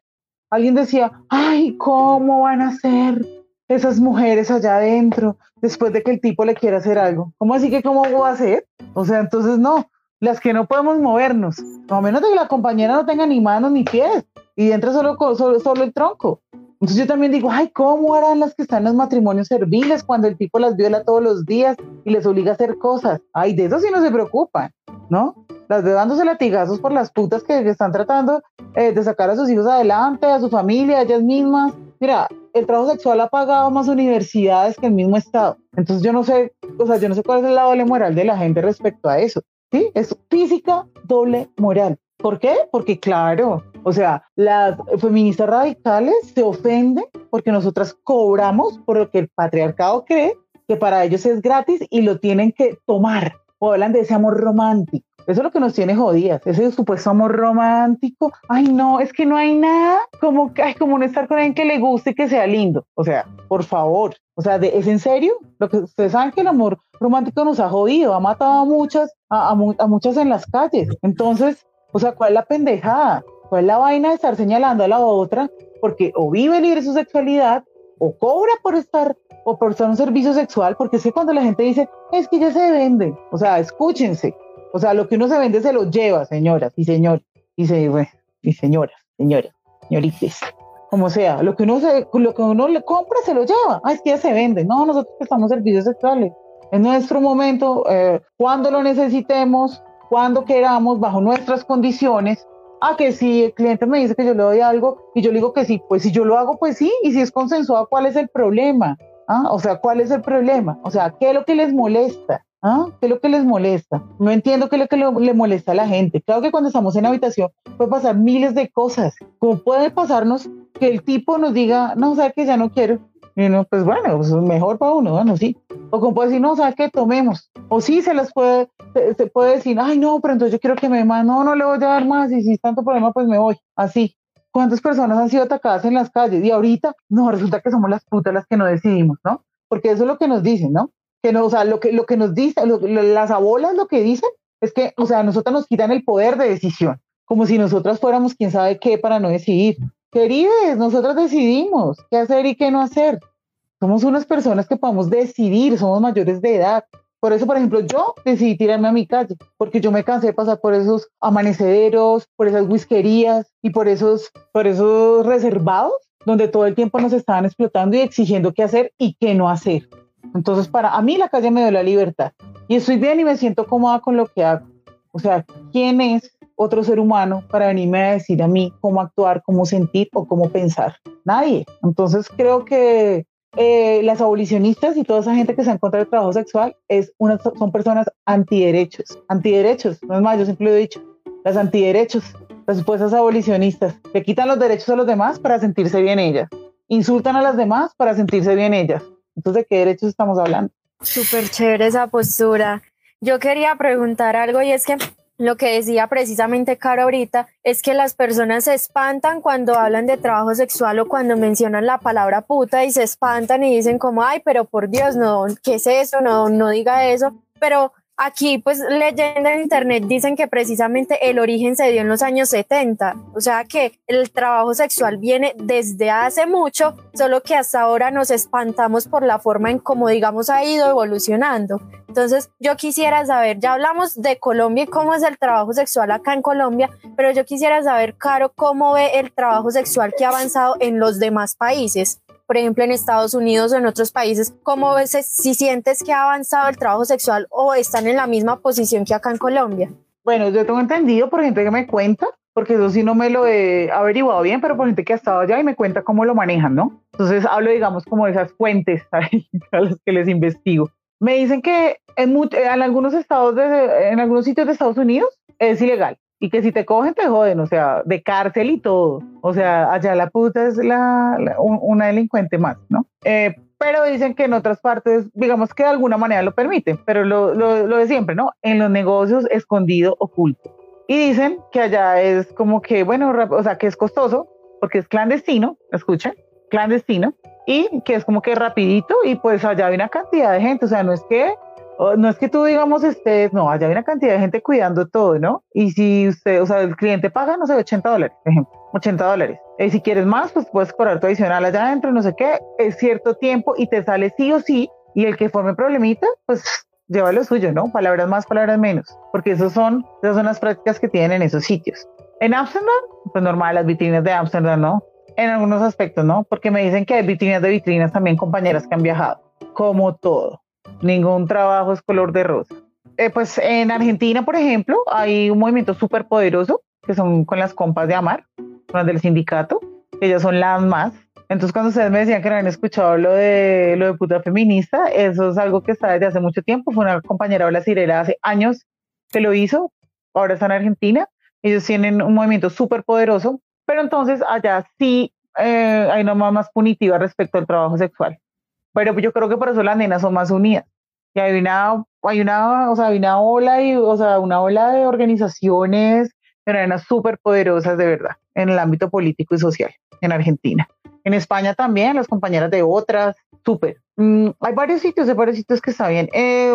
Alguien decía, ay, ¿cómo van a ser esas mujeres allá adentro después de que el tipo le quiera hacer algo. ¿Cómo así que cómo va a hacer? O sea, entonces no, las que no podemos movernos, a menos de que la compañera no tenga ni manos ni pies y entre solo, solo, solo el tronco. Entonces yo también digo, ay, ¿cómo harán las que están en los matrimonios serviles cuando el tipo las viola todos los días y les obliga a hacer cosas? Ay, de eso sí no se preocupan, ¿no? Las veo dándose latigazos por las putas que, están tratando eh, de sacar a sus hijos adelante, a su familia, a ellas mismas. Mira, el trabajo sexual ha pagado más universidades que el mismo Estado. Entonces yo no sé, o sea, yo no sé cuál es la doble moral de la gente respecto a eso. ¿Sí? Es física doble moral. ¿Por qué? Porque claro, o sea, las feministas radicales se ofenden porque nosotras cobramos por lo que el patriarcado cree que para ellos es gratis y lo tienen que tomar. O hablan de ese amor romántico. Eso es lo que nos tiene jodidas, ese supuesto amor romántico. Ay, no, es que no hay nada como, ay, como no estar con alguien que le guste y que sea lindo. O sea, por favor, o sea, ¿es en serio? Lo que ustedes saben que el amor romántico nos ha jodido, ha matado a muchas, a, a muchas en las calles. Entonces, o sea, ¿cuál es la pendejada? ¿Cuál es la vaina de estar señalando a la otra? Porque o vive libre su sexualidad, o cobra por estar, o por ser un servicio sexual, porque es que cuando la gente dice, es que ya se vende, o sea, escúchense, o sea, lo que uno se vende se lo lleva, señoras y señores, y, se, y señoras, señoras, señoritas, como sea, lo que uno se, lo que uno le compra se lo lleva, ah, es que ya se vende, no, nosotros estamos servicios sexuales, en nuestro momento, eh, cuando lo necesitemos, cuando queramos, bajo nuestras condiciones. Ah, que si el cliente me dice que yo le doy algo y yo le digo que sí, pues si yo lo hago, pues sí, y si es consensuado, ¿cuál es el problema? ¿Ah? O sea, ¿cuál es el problema? O sea, ¿qué es lo que les molesta? ¿Ah? ¿Qué es lo que les molesta? No entiendo qué es lo que le, molesta a la gente. Claro que cuando estamos en habitación puede pasar miles de cosas. Como puede pasarnos que el tipo nos diga, no, sea, que ya no quiero. Y no, pues bueno, pues mejor para uno, bueno, sí. O como puede decir, no, ¿sabes qué? Tomemos. O sí se les puede, se, puede decir, ay, no, pero entonces yo quiero que me más, no, no le voy a dar más, y si es tanto problema, pues me voy. Así. ¿Cuántas personas han sido atacadas en las calles? Y ahorita, no, resulta que somos las putas las que no decidimos, ¿no? Porque eso es lo que nos dicen, ¿no? Que no, o sea, lo que, lo que nos dicen, las abolas lo que dicen es que, o sea, nosotras nos quitan el poder de decisión, como si nosotras fuéramos quién sabe qué para no decidir. Queridas, nosotras decidimos qué hacer y qué no hacer. Somos unas personas que podemos decidir, somos mayores de edad. Por eso, por ejemplo, yo decidí tirarme a mi calle, porque yo me cansé de pasar por esos amanecederos, por esas whiskerías y por esos, por esos reservados donde todo el tiempo nos estaban explotando y exigiendo qué hacer y qué no hacer. Entonces, para a mí la calle me dio la libertad y estoy bien y me siento cómoda con lo que hago. O sea, ¿quién es otro ser humano para venirme a decir a mí cómo actuar, cómo sentir o cómo pensar? Nadie. Entonces, creo que eh, las abolicionistas y toda esa gente que se encuentra del trabajo sexual es una, son personas antiderechos, antiderechos, no es más, yo siempre lo he dicho, las antiderechos, las supuestas abolicionistas, que quitan los derechos a los demás para sentirse bien ellas, insultan a las demás para sentirse bien ellas. Entonces, ¿de qué derechos estamos hablando? Súper chévere esa postura. Yo quería preguntar algo y es que lo que decía precisamente Caro ahorita es que las personas se espantan cuando hablan de trabajo sexual o cuando mencionan la palabra puta y se espantan y dicen como, ay, pero por Dios, no, ¿qué es eso? No, no diga eso. Pero Aquí, pues leyendo en internet, dicen que precisamente el origen se dio en los años 70, o sea que el trabajo sexual viene desde hace mucho, solo que hasta ahora nos espantamos por la forma en cómo, digamos, ha ido evolucionando. Entonces, yo quisiera saber, ya hablamos de Colombia y cómo es el trabajo sexual acá en Colombia, pero yo quisiera saber, Caro, cómo ve el trabajo sexual que ha avanzado en los demás países por ejemplo, en Estados Unidos o en otros países, ¿cómo ves si sientes que ha avanzado el trabajo sexual o están en la misma posición que acá en Colombia? Bueno, yo tengo entendido por gente que me cuenta, porque eso sí no me lo he averiguado bien, pero por gente que ha estado allá y me cuenta cómo lo manejan, ¿no? Entonces hablo, digamos, como de esas fuentes a las que les investigo. Me dicen que en, en algunos estados, de, en algunos sitios de Estados Unidos es ilegal y que si te cogen te joden, o sea, de cárcel y todo. O sea, allá la puta es la, una delincuente más, ¿no? Eh, pero dicen que en otras partes, digamos que de alguna manera lo permiten, pero lo, lo, lo de siempre, ¿no? En los negocios escondido, oculto. Y dicen que allá es como que, bueno, o sea, que es costoso, porque es clandestino, escuchen, clandestino, y que es como que rapidito, y pues allá hay una cantidad de gente, o sea, no es que no es que tú digamos estés, no, allá hay una cantidad de gente cuidando todo, ¿no? Y si usted, o sea, el cliente paga, no sé, 80 dólares, por ejemplo, 80 dólares. Y si quieres más, pues puedes cobrar tu adicional allá adentro, no sé qué, es cierto tiempo y te sale sí o sí, y el que forme problemita, pues lleva lo suyo, ¿no? Palabras más, palabras menos, porque esos son, esas son las prácticas que tienen en esos sitios. En Ámsterdam, pues normal, las vitrinas de Ámsterdam, ¿no? en algunos aspectos, ¿no? Porque me dicen que hay vitrinas de vitrinas también compañeras que han viajado, como todo. Ningún trabajo es color de rosa. Eh, pues en Argentina, por ejemplo, hay un movimiento súper poderoso que son con las compas de Amar, las del sindicato, que ellas son las más. Entonces, cuando ustedes me decían que no habían escuchado lo de lo de puta feminista, eso es algo que está desde hace mucho tiempo. Fue una compañera de la Cirela hace años que lo hizo, ahora está en Argentina. Ellos tienen un movimiento súper poderoso, pero entonces allá sí eh, hay una más punitiva respecto al trabajo sexual. Pero yo creo que por eso las nenas son más unidas. Y hay una, hay una, o sea, hay una ola, y, o sea, una ola de organizaciones nenas súper poderosas de verdad en el ámbito político y social en Argentina. En España también, las compañeras de otras, súper. Mm, hay varios sitios, hay varios sitios que está bien. Eh,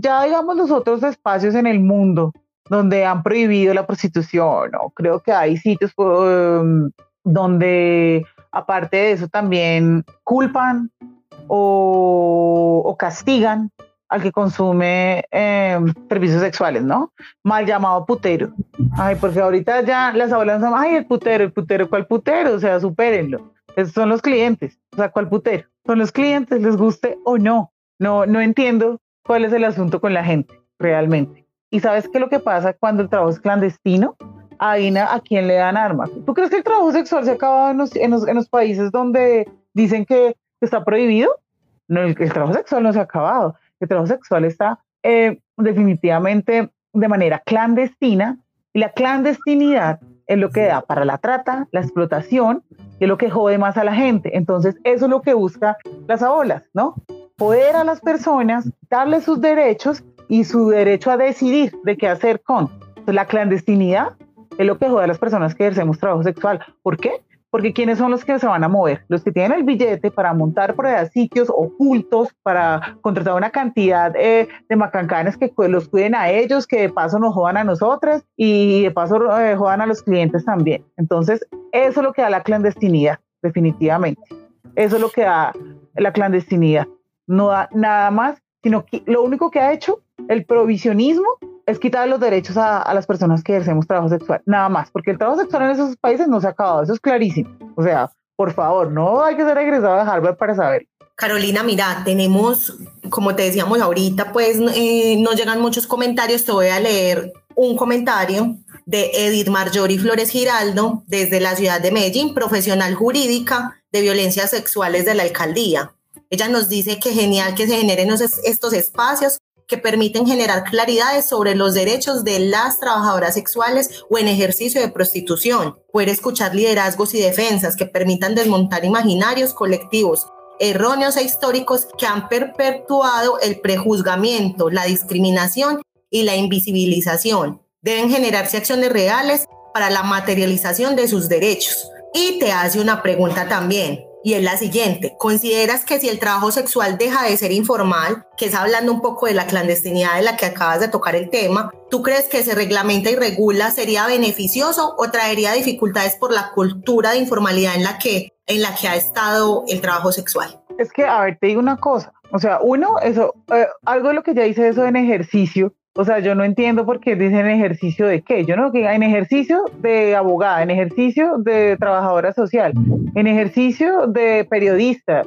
ya digamos los otros espacios en el mundo donde han prohibido la prostitución, ¿no? creo que hay sitios um, donde aparte de eso también culpan o, castigan al que consume em, servicios sexuales, ¿no? Mal llamado putero. Ay, porque ahorita ya las abuelas son, ay, el putero, el putero, ¿cuál putero? O sea, supérenlo. Esos son los clientes. O sea, ¿cuál putero? Son los clientes, les guste o no. No, no entiendo cuál es el asunto con la gente, realmente. ¿Y sabes qué es lo que pasa cuando el trabajo es clandestino? Ahí a quién le dan armas. ¿Tú crees que el trabajo sexual se ha acabado en los, en los, países donde dicen que está prohibido? El, trabajo sexual no se ha acabado. El trabajo sexual está eh, definitivamente de manera clandestina y la clandestinidad es lo que da para la trata, la explotación y es lo que jode más a la gente. Entonces, eso es lo que busca las abolas, ¿no? Poder a las personas, darles sus derechos y su derecho a decidir de qué hacer con. la clandestinidad es lo que jode a las personas que ejercemos trabajo sexual. ¿Por qué? Porque ¿quiénes son los que se van a mover? Los que tienen el billete para montar por allá sitios ocultos, para contratar una cantidad eh, de macancanes que los cuiden a ellos, que de paso nos jodan a nosotras y de paso eh, jodan a los clientes también. Entonces, eso es lo que da la clandestinidad, definitivamente. Eso es lo que da la clandestinidad. No da nada más, sino que lo único que ha hecho el provisionismo es quitar los derechos a, las personas que ejercemos trabajo sexual, nada más, porque el trabajo sexual en esos países no se ha acabado, eso es clarísimo. O sea, por favor, no hay que ser egresado de Harvard para saber. Carolina, mira, tenemos, como te decíamos ahorita, pues eh, no llegan muchos comentarios, te voy a leer un comentario de Edith Marjorie Flores Giraldo desde la ciudad de Medellín, profesional jurídica de violencias sexuales de la alcaldía. Ella nos dice que genial que se generen estos espacios que permiten generar claridades sobre los derechos de las trabajadoras sexuales o en ejercicio de prostitución, poder escuchar liderazgos y defensas que permitan desmontar imaginarios colectivos erróneos e históricos que han perpetuado el prejuzgamiento, la discriminación y la invisibilización. Deben generarse acciones reales para la materialización de sus derechos. Y te hace una pregunta también y es la siguiente. ¿Consideras que si el trabajo sexual deja de ser informal, que es hablando un poco de la clandestinidad de la que acabas de tocar el tema, ¿tú crees que se reglamenta y regula sería beneficioso o traería dificultades por la cultura de informalidad en la que, en la que ha estado el trabajo sexual? Es que, a ver, te digo una cosa. O sea, uno, eso, eh, algo de lo que ya hice eso en ejercicio, o sea, yo no entiendo por qué dicen ejercicio de qué. Yo no que en ejercicio de abogada, en ejercicio de trabajadora social, en ejercicio de periodista,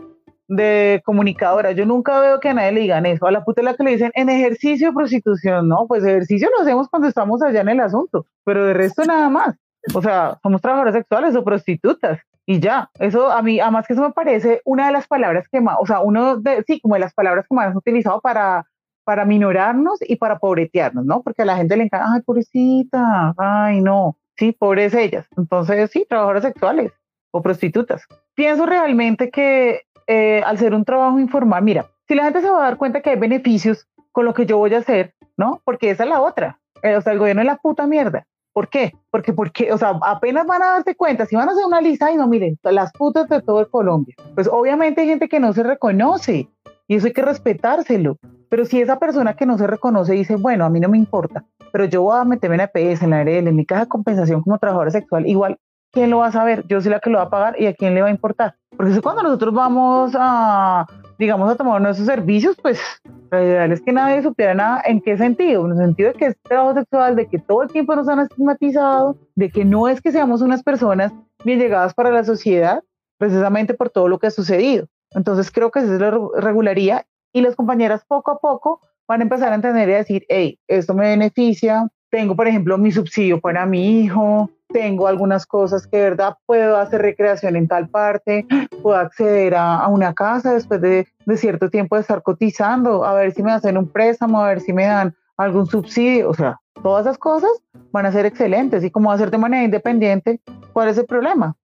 de comunicadora. Yo nunca veo que a nadie le digan eso. A la puta la que le dicen en ejercicio de prostitución. No, pues ejercicio lo hacemos cuando estamos allá en el asunto, pero de resto nada más. O sea, somos trabajadoras sexuales o prostitutas y ya. Eso a mí, además que eso me parece una de las palabras que más, o sea, uno de, sí, como de las palabras que más han utilizado para para minorarnos y para pobretearnos, ¿no? Porque a la gente le encanta, ay, pobrecita, ay, no, sí, pobres ellas. Entonces, sí, trabajadoras sexuales o prostitutas. Pienso realmente que eh, al ser un trabajo informal, mira, si la gente se va a dar cuenta que hay beneficios con lo que yo voy a hacer, ¿no? Porque esa es la otra. Eh, o sea, el gobierno es la puta mierda. ¿Por qué? Porque, porque, o sea, apenas van a darte cuenta, si van a hacer una lista y no miren, las putas de todo Colombia, pues obviamente hay gente que no se reconoce y eso hay que respetárselo. Pero si esa persona que no se reconoce dice, bueno, a mí no me importa, pero yo voy a meterme en EPS, en la ARL, en mi caja de compensación como trabajadora sexual, igual, ¿quién lo va a saber? Yo soy la que lo va a pagar y a quién le va a importar. Porque es cuando nosotros vamos a, digamos, a tomar nuestros servicios, pues la ideal es que nadie supiera nada. ¿En qué sentido? En el sentido de que es trabajo sexual, de que todo el tiempo nos han estigmatizado, de que no es que seamos unas personas bien llegadas para la sociedad, precisamente por todo lo que ha sucedido. Entonces creo que eso es la regularía y las compañeras poco a poco van a empezar a entender y a decir, hey, esto me beneficia, tengo, por ejemplo, mi subsidio para mi hijo, tengo algunas cosas que, de verdad, puedo hacer recreación en tal parte, puedo acceder a, una casa después de, de, cierto tiempo de estar cotizando, a ver si me hacen un préstamo, a ver si me dan algún subsidio, o sea, todas esas cosas van a ser excelentes y como va a ser de manera independiente, ¿cuál es el problema?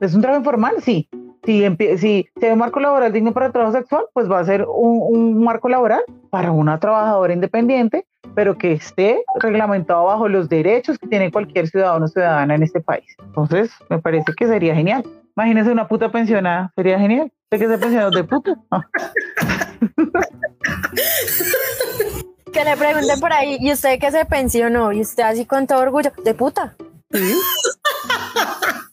¿Es un trabajo informal? Sí. Si, si, si hay un marco laboral digno para el trabajo sexual, pues va a ser un, un marco laboral para una trabajadora independiente pero que esté reglamentado bajo los derechos que tiene cualquier ciudadano o ciudadana en este país. Entonces, me parece que sería genial. Imagínese una puta pensionada, sería genial. ¿Usted que se pensionó de puta? que le pregunten por ahí, ¿y usted qué se pensionó? Y usted así con todo orgullo, de puta.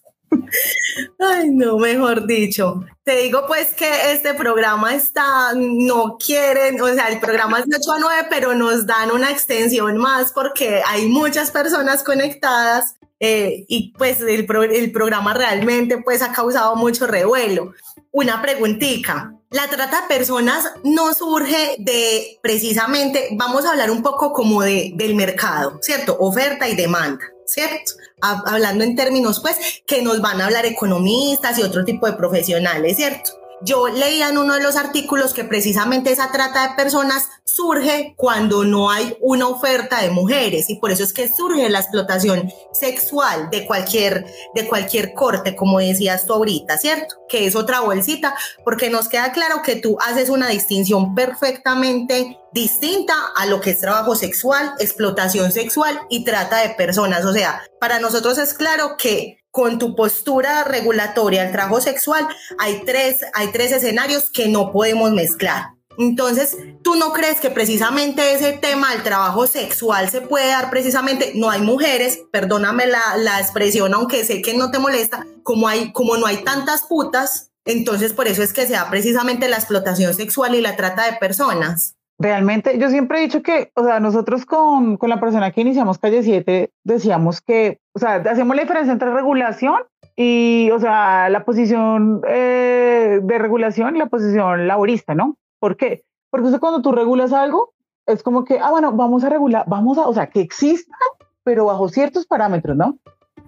Ay, no, mejor dicho. Te digo pues que este programa está, no quieren, o sea, el programa es de 8 a 9, pero nos dan una extensión más porque hay muchas personas conectadas eh, y pues el, el programa realmente pues ha causado mucho revuelo. Una preguntita. La trata de personas no surge de precisamente, vamos a hablar un poco como de, del mercado, ¿cierto? Oferta y demanda. ¿Cierto? Hablando en términos, pues, que nos van a hablar economistas y otro tipo de profesionales, ¿cierto? Yo leía en uno de los artículos que precisamente esa trata de personas surge cuando no hay una oferta de mujeres y por eso es que surge la explotación sexual de cualquier, de cualquier corte, como decías tú ahorita, ¿cierto? Que es otra bolsita, porque nos queda claro que tú haces una distinción perfectamente distinta a lo que es trabajo sexual, explotación sexual y trata de personas. O sea, para nosotros es claro que con tu postura regulatoria al trabajo sexual, hay tres, hay tres escenarios que no podemos mezclar. Entonces, ¿tú no crees que precisamente ese tema del trabajo sexual se puede dar precisamente, no hay mujeres, perdóname la, la expresión, aunque sé que no te molesta, como, hay, como no hay tantas putas, entonces por eso es que se da precisamente la explotación sexual y la trata de personas? Realmente, yo siempre he dicho que, o sea, nosotros con, con la persona que iniciamos Calle 7 decíamos que, o sea, hacemos la diferencia entre regulación y, o sea, la posición eh, de regulación y la posición laborista, ¿no? ¿Por qué? Porque cuando tú regulas algo, es como que, ah, bueno, vamos a regular, vamos a, o sea, que exista, pero bajo ciertos parámetros, ¿no?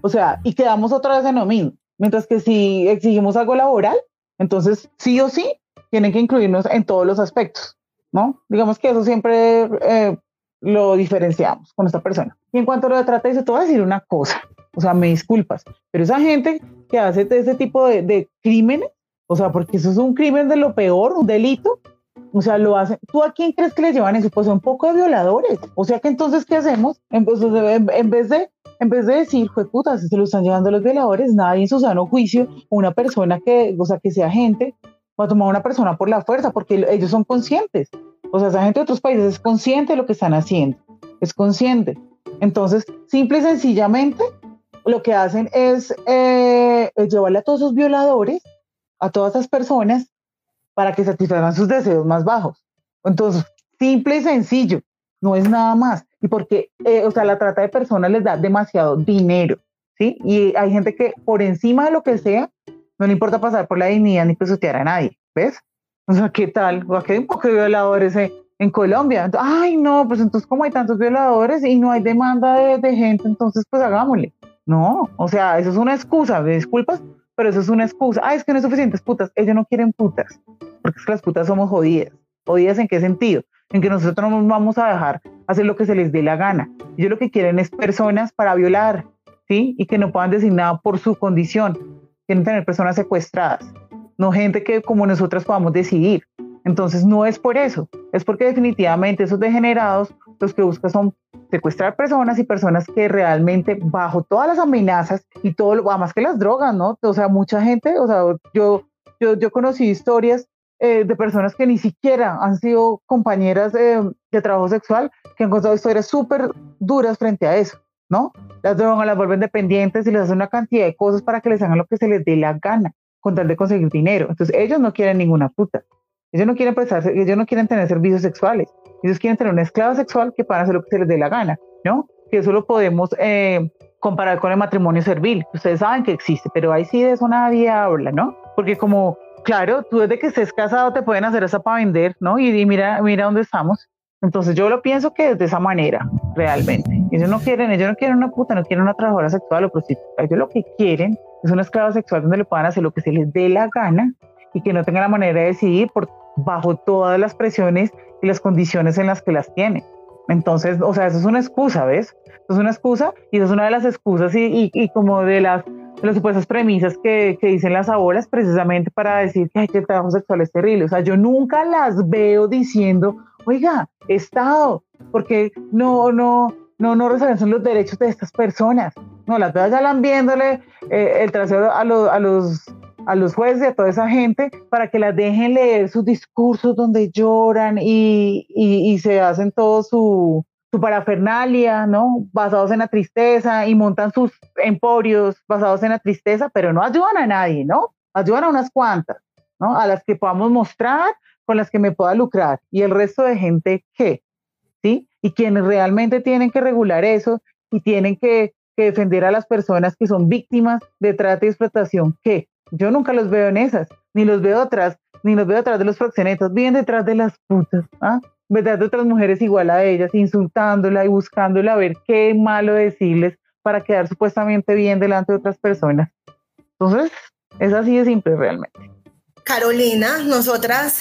O sea, y quedamos otra vez en lo mismo. Mientras que si exigimos algo laboral, entonces sí o sí tienen que incluirnos en todos los aspectos. ¿No? Digamos que eso siempre eh, lo diferenciamos con esta persona. Y en cuanto a lo de trata, dice, te voy a decir una cosa, o sea, me disculpas, pero esa gente que hace ese tipo de, de crímenes, o sea, porque eso es un crimen de lo peor, un delito, o sea, lo hacen. ¿Tú a quién crees que le llevan eso? Pues un poco de violadores. O sea, que entonces, ¿qué hacemos? En, pues, en, vez de en vez de decir, fue puta, si se lo están llevando los violadores, nadie en su sano juicio, una persona que, o sea, que sea gente, va a tomar a una persona por la fuerza, porque ellos son conscientes. O sea, esa gente de otros países es consciente de lo que están haciendo, es consciente. Entonces, simple y sencillamente, lo que hacen es, eh, llevarle a todos esos violadores, a todas esas personas, para que satisfagan sus deseos más bajos. Entonces, simple y sencillo, no es nada más. Y porque, eh, o sea, la trata de personas les da demasiado dinero, ¿sí? Y hay gente que por encima de lo que sea, no le importa pasar por la dignidad ni pisotear a nadie, ¿ves? O sea, ¿qué tal? O aquí hay un poco de violadores en Colombia. Ay, no, pues entonces como hay tantos violadores y no hay demanda de, gente, entonces pues hagámosle. No, o sea, eso es una excusa, disculpas, pero eso es una excusa. Ay, es que no hay suficientes putas. Ellos no quieren putas, porque es que las putas somos jodidas. ¿Jodidas en qué sentido? En que nosotros no nos vamos a dejar hacer lo que se les dé la gana. Ellos lo que quieren es personas para violar, ¿sí? Y que no puedan decir nada por su condición. Quieren tener personas secuestradas no gente que como nosotras podamos decidir. Entonces no es por eso, es porque definitivamente esos degenerados los que buscan son secuestrar personas y personas que realmente bajo todas las amenazas y todo lo más que las drogas, ¿no? O sea, mucha gente, o sea, yo, yo, yo conocí historias eh, de personas que ni siquiera han sido compañeras de trabajo sexual, que han contado historias súper duras frente a eso, ¿no? Las drogan, las vuelven dependientes y les hacen una cantidad de cosas para que les hagan lo que se les dé la gana con tal de conseguir dinero. Entonces ellos no quieren ninguna puta. Ellos no quieren prestarse, ellos no quieren tener servicios sexuales. Ellos quieren tener una esclava sexual que para hacer lo que se les dé la gana, ¿no? Que eso lo podemos eh, comparar con el matrimonio servil. Ustedes saben que existe, pero ahí sí de eso nadie habla, ¿no? Porque como, claro, tú desde que estés casado te pueden hacer esa para vender, ¿no? Y, mira, mira dónde estamos. Entonces yo lo pienso que de esa manera, realmente. Ellos no quieren, ellos no quieren una puta, no quieren una trabajadora sexual o prostituta. Ellos lo que quieren es una esclava sexual donde le puedan hacer lo que se les dé la gana y que no tengan la manera de decidir por bajo todas las presiones y las condiciones en las que las tienen. Entonces, o sea, eso es una excusa, ¿ves? Eso es una excusa y eso es una de las excusas y, y, como de las, de las supuestas premisas que, que, dicen las abuelas precisamente para decir que, que el trabajo sexual es terrible. O sea, yo nunca las veo diciendo, oiga, Estado, porque no, no, no, no resaltan los derechos de estas personas. No, las veo ya viéndole eh, el trasero a, los jueces y a toda esa gente para que las dejen leer sus discursos donde lloran y, y, se hacen todo su, su parafernalia, ¿no? Basados en la tristeza y montan sus emporios basados en la tristeza, pero no ayudan a nadie, ¿no? Ayudan a unas cuantas, ¿no? A las que podamos mostrar, con las que me pueda lucrar. Y el resto de gente, ¿qué? ¿Sí? Y quienes realmente tienen que regular eso y tienen que, defender a las personas que son víctimas de trata y explotación, ¿qué? Yo nunca los veo en esas, ni los veo atrás, ni los veo atrás de los proxenetas, bien detrás de las putas, ¿ah? Detrás de otras mujeres igual a ellas, insultándola y buscándola a ver qué malo decirles para quedar supuestamente bien delante de otras personas. Entonces, es así de simple realmente. Carolina, nosotras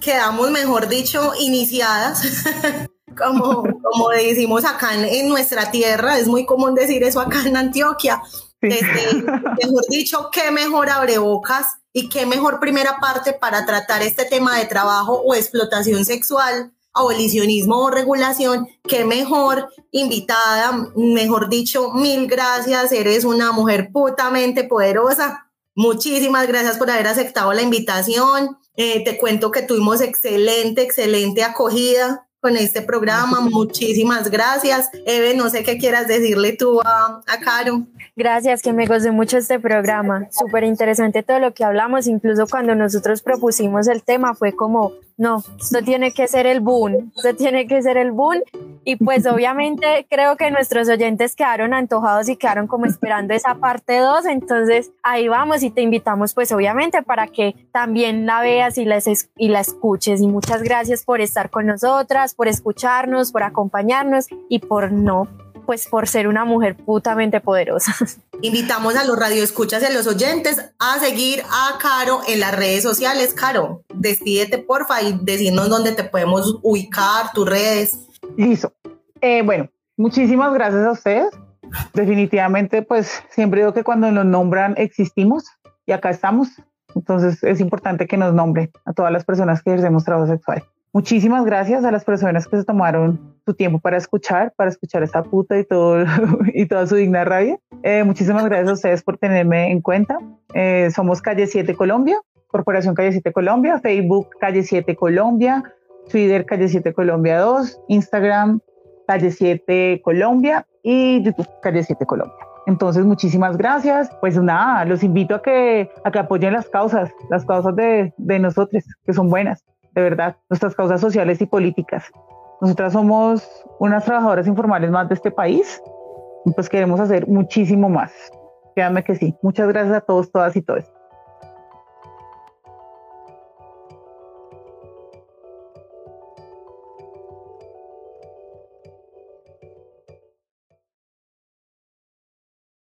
quedamos, mejor dicho, iniciadas. como, como decimos acá en, nuestra tierra, es muy común decir eso acá en Antioquia, mejor dicho, qué mejor abrebocas y qué mejor primera parte para tratar este tema de trabajo o explotación sexual, abolicionismo o regulación, qué mejor invitada, mejor dicho, mil gracias, eres una mujer putamente poderosa. Muchísimas gracias por haber aceptado la invitación. Eh, te cuento que tuvimos excelente, excelente acogida con este programa. Muchísimas gracias. Eve, no sé qué quieras decirle tú a, a Caro. Gracias, que me gocé mucho este programa. Súper interesante todo lo que hablamos. Incluso cuando nosotros propusimos el tema fue como, no, esto tiene que ser el boom, esto tiene que ser el boom. Y pues obviamente creo que nuestros oyentes quedaron antojados y quedaron como esperando esa parte 2. Entonces ahí vamos y te invitamos pues obviamente para que también la veas y la, y la escuches. Y muchas gracias por estar con nosotras, por escucharnos, por acompañarnos y por no pues por ser una mujer putamente poderosa. Invitamos a los radioescuchas y a los oyentes a seguir a Caro en las redes sociales. Caro, despídete porfa y decirnos dónde te podemos ubicar, tus redes. Listo. Eh, bueno, muchísimas gracias a ustedes. Definitivamente, pues siempre digo que cuando nos nombran existimos y acá estamos. Entonces es importante que nos nombren a todas las personas que ejercemos trabajo sexual. Muchísimas gracias a las personas que se tomaron su tiempo para escuchar, para escuchar esta puta y, todo, y toda su digna rabia. Eh, muchísimas gracias a ustedes por tenerme en cuenta. Eh, somos Calle 7 Colombia, Corporación Calle 7 Colombia, Facebook Calle 7 Colombia, Twitter Calle 7 Colombia 2, Instagram Calle 7 Colombia y YouTube Calle 7 Colombia. Entonces, muchísimas gracias. Pues nada, los invito a que, a que apoyen las causas, las causas de, de nosotros, que son buenas de verdad, nuestras causas sociales y políticas. Nosotras somos unas trabajadoras informales más de este país y pues queremos hacer muchísimo más. Créanme que sí. Muchas gracias a todos, todas y todos.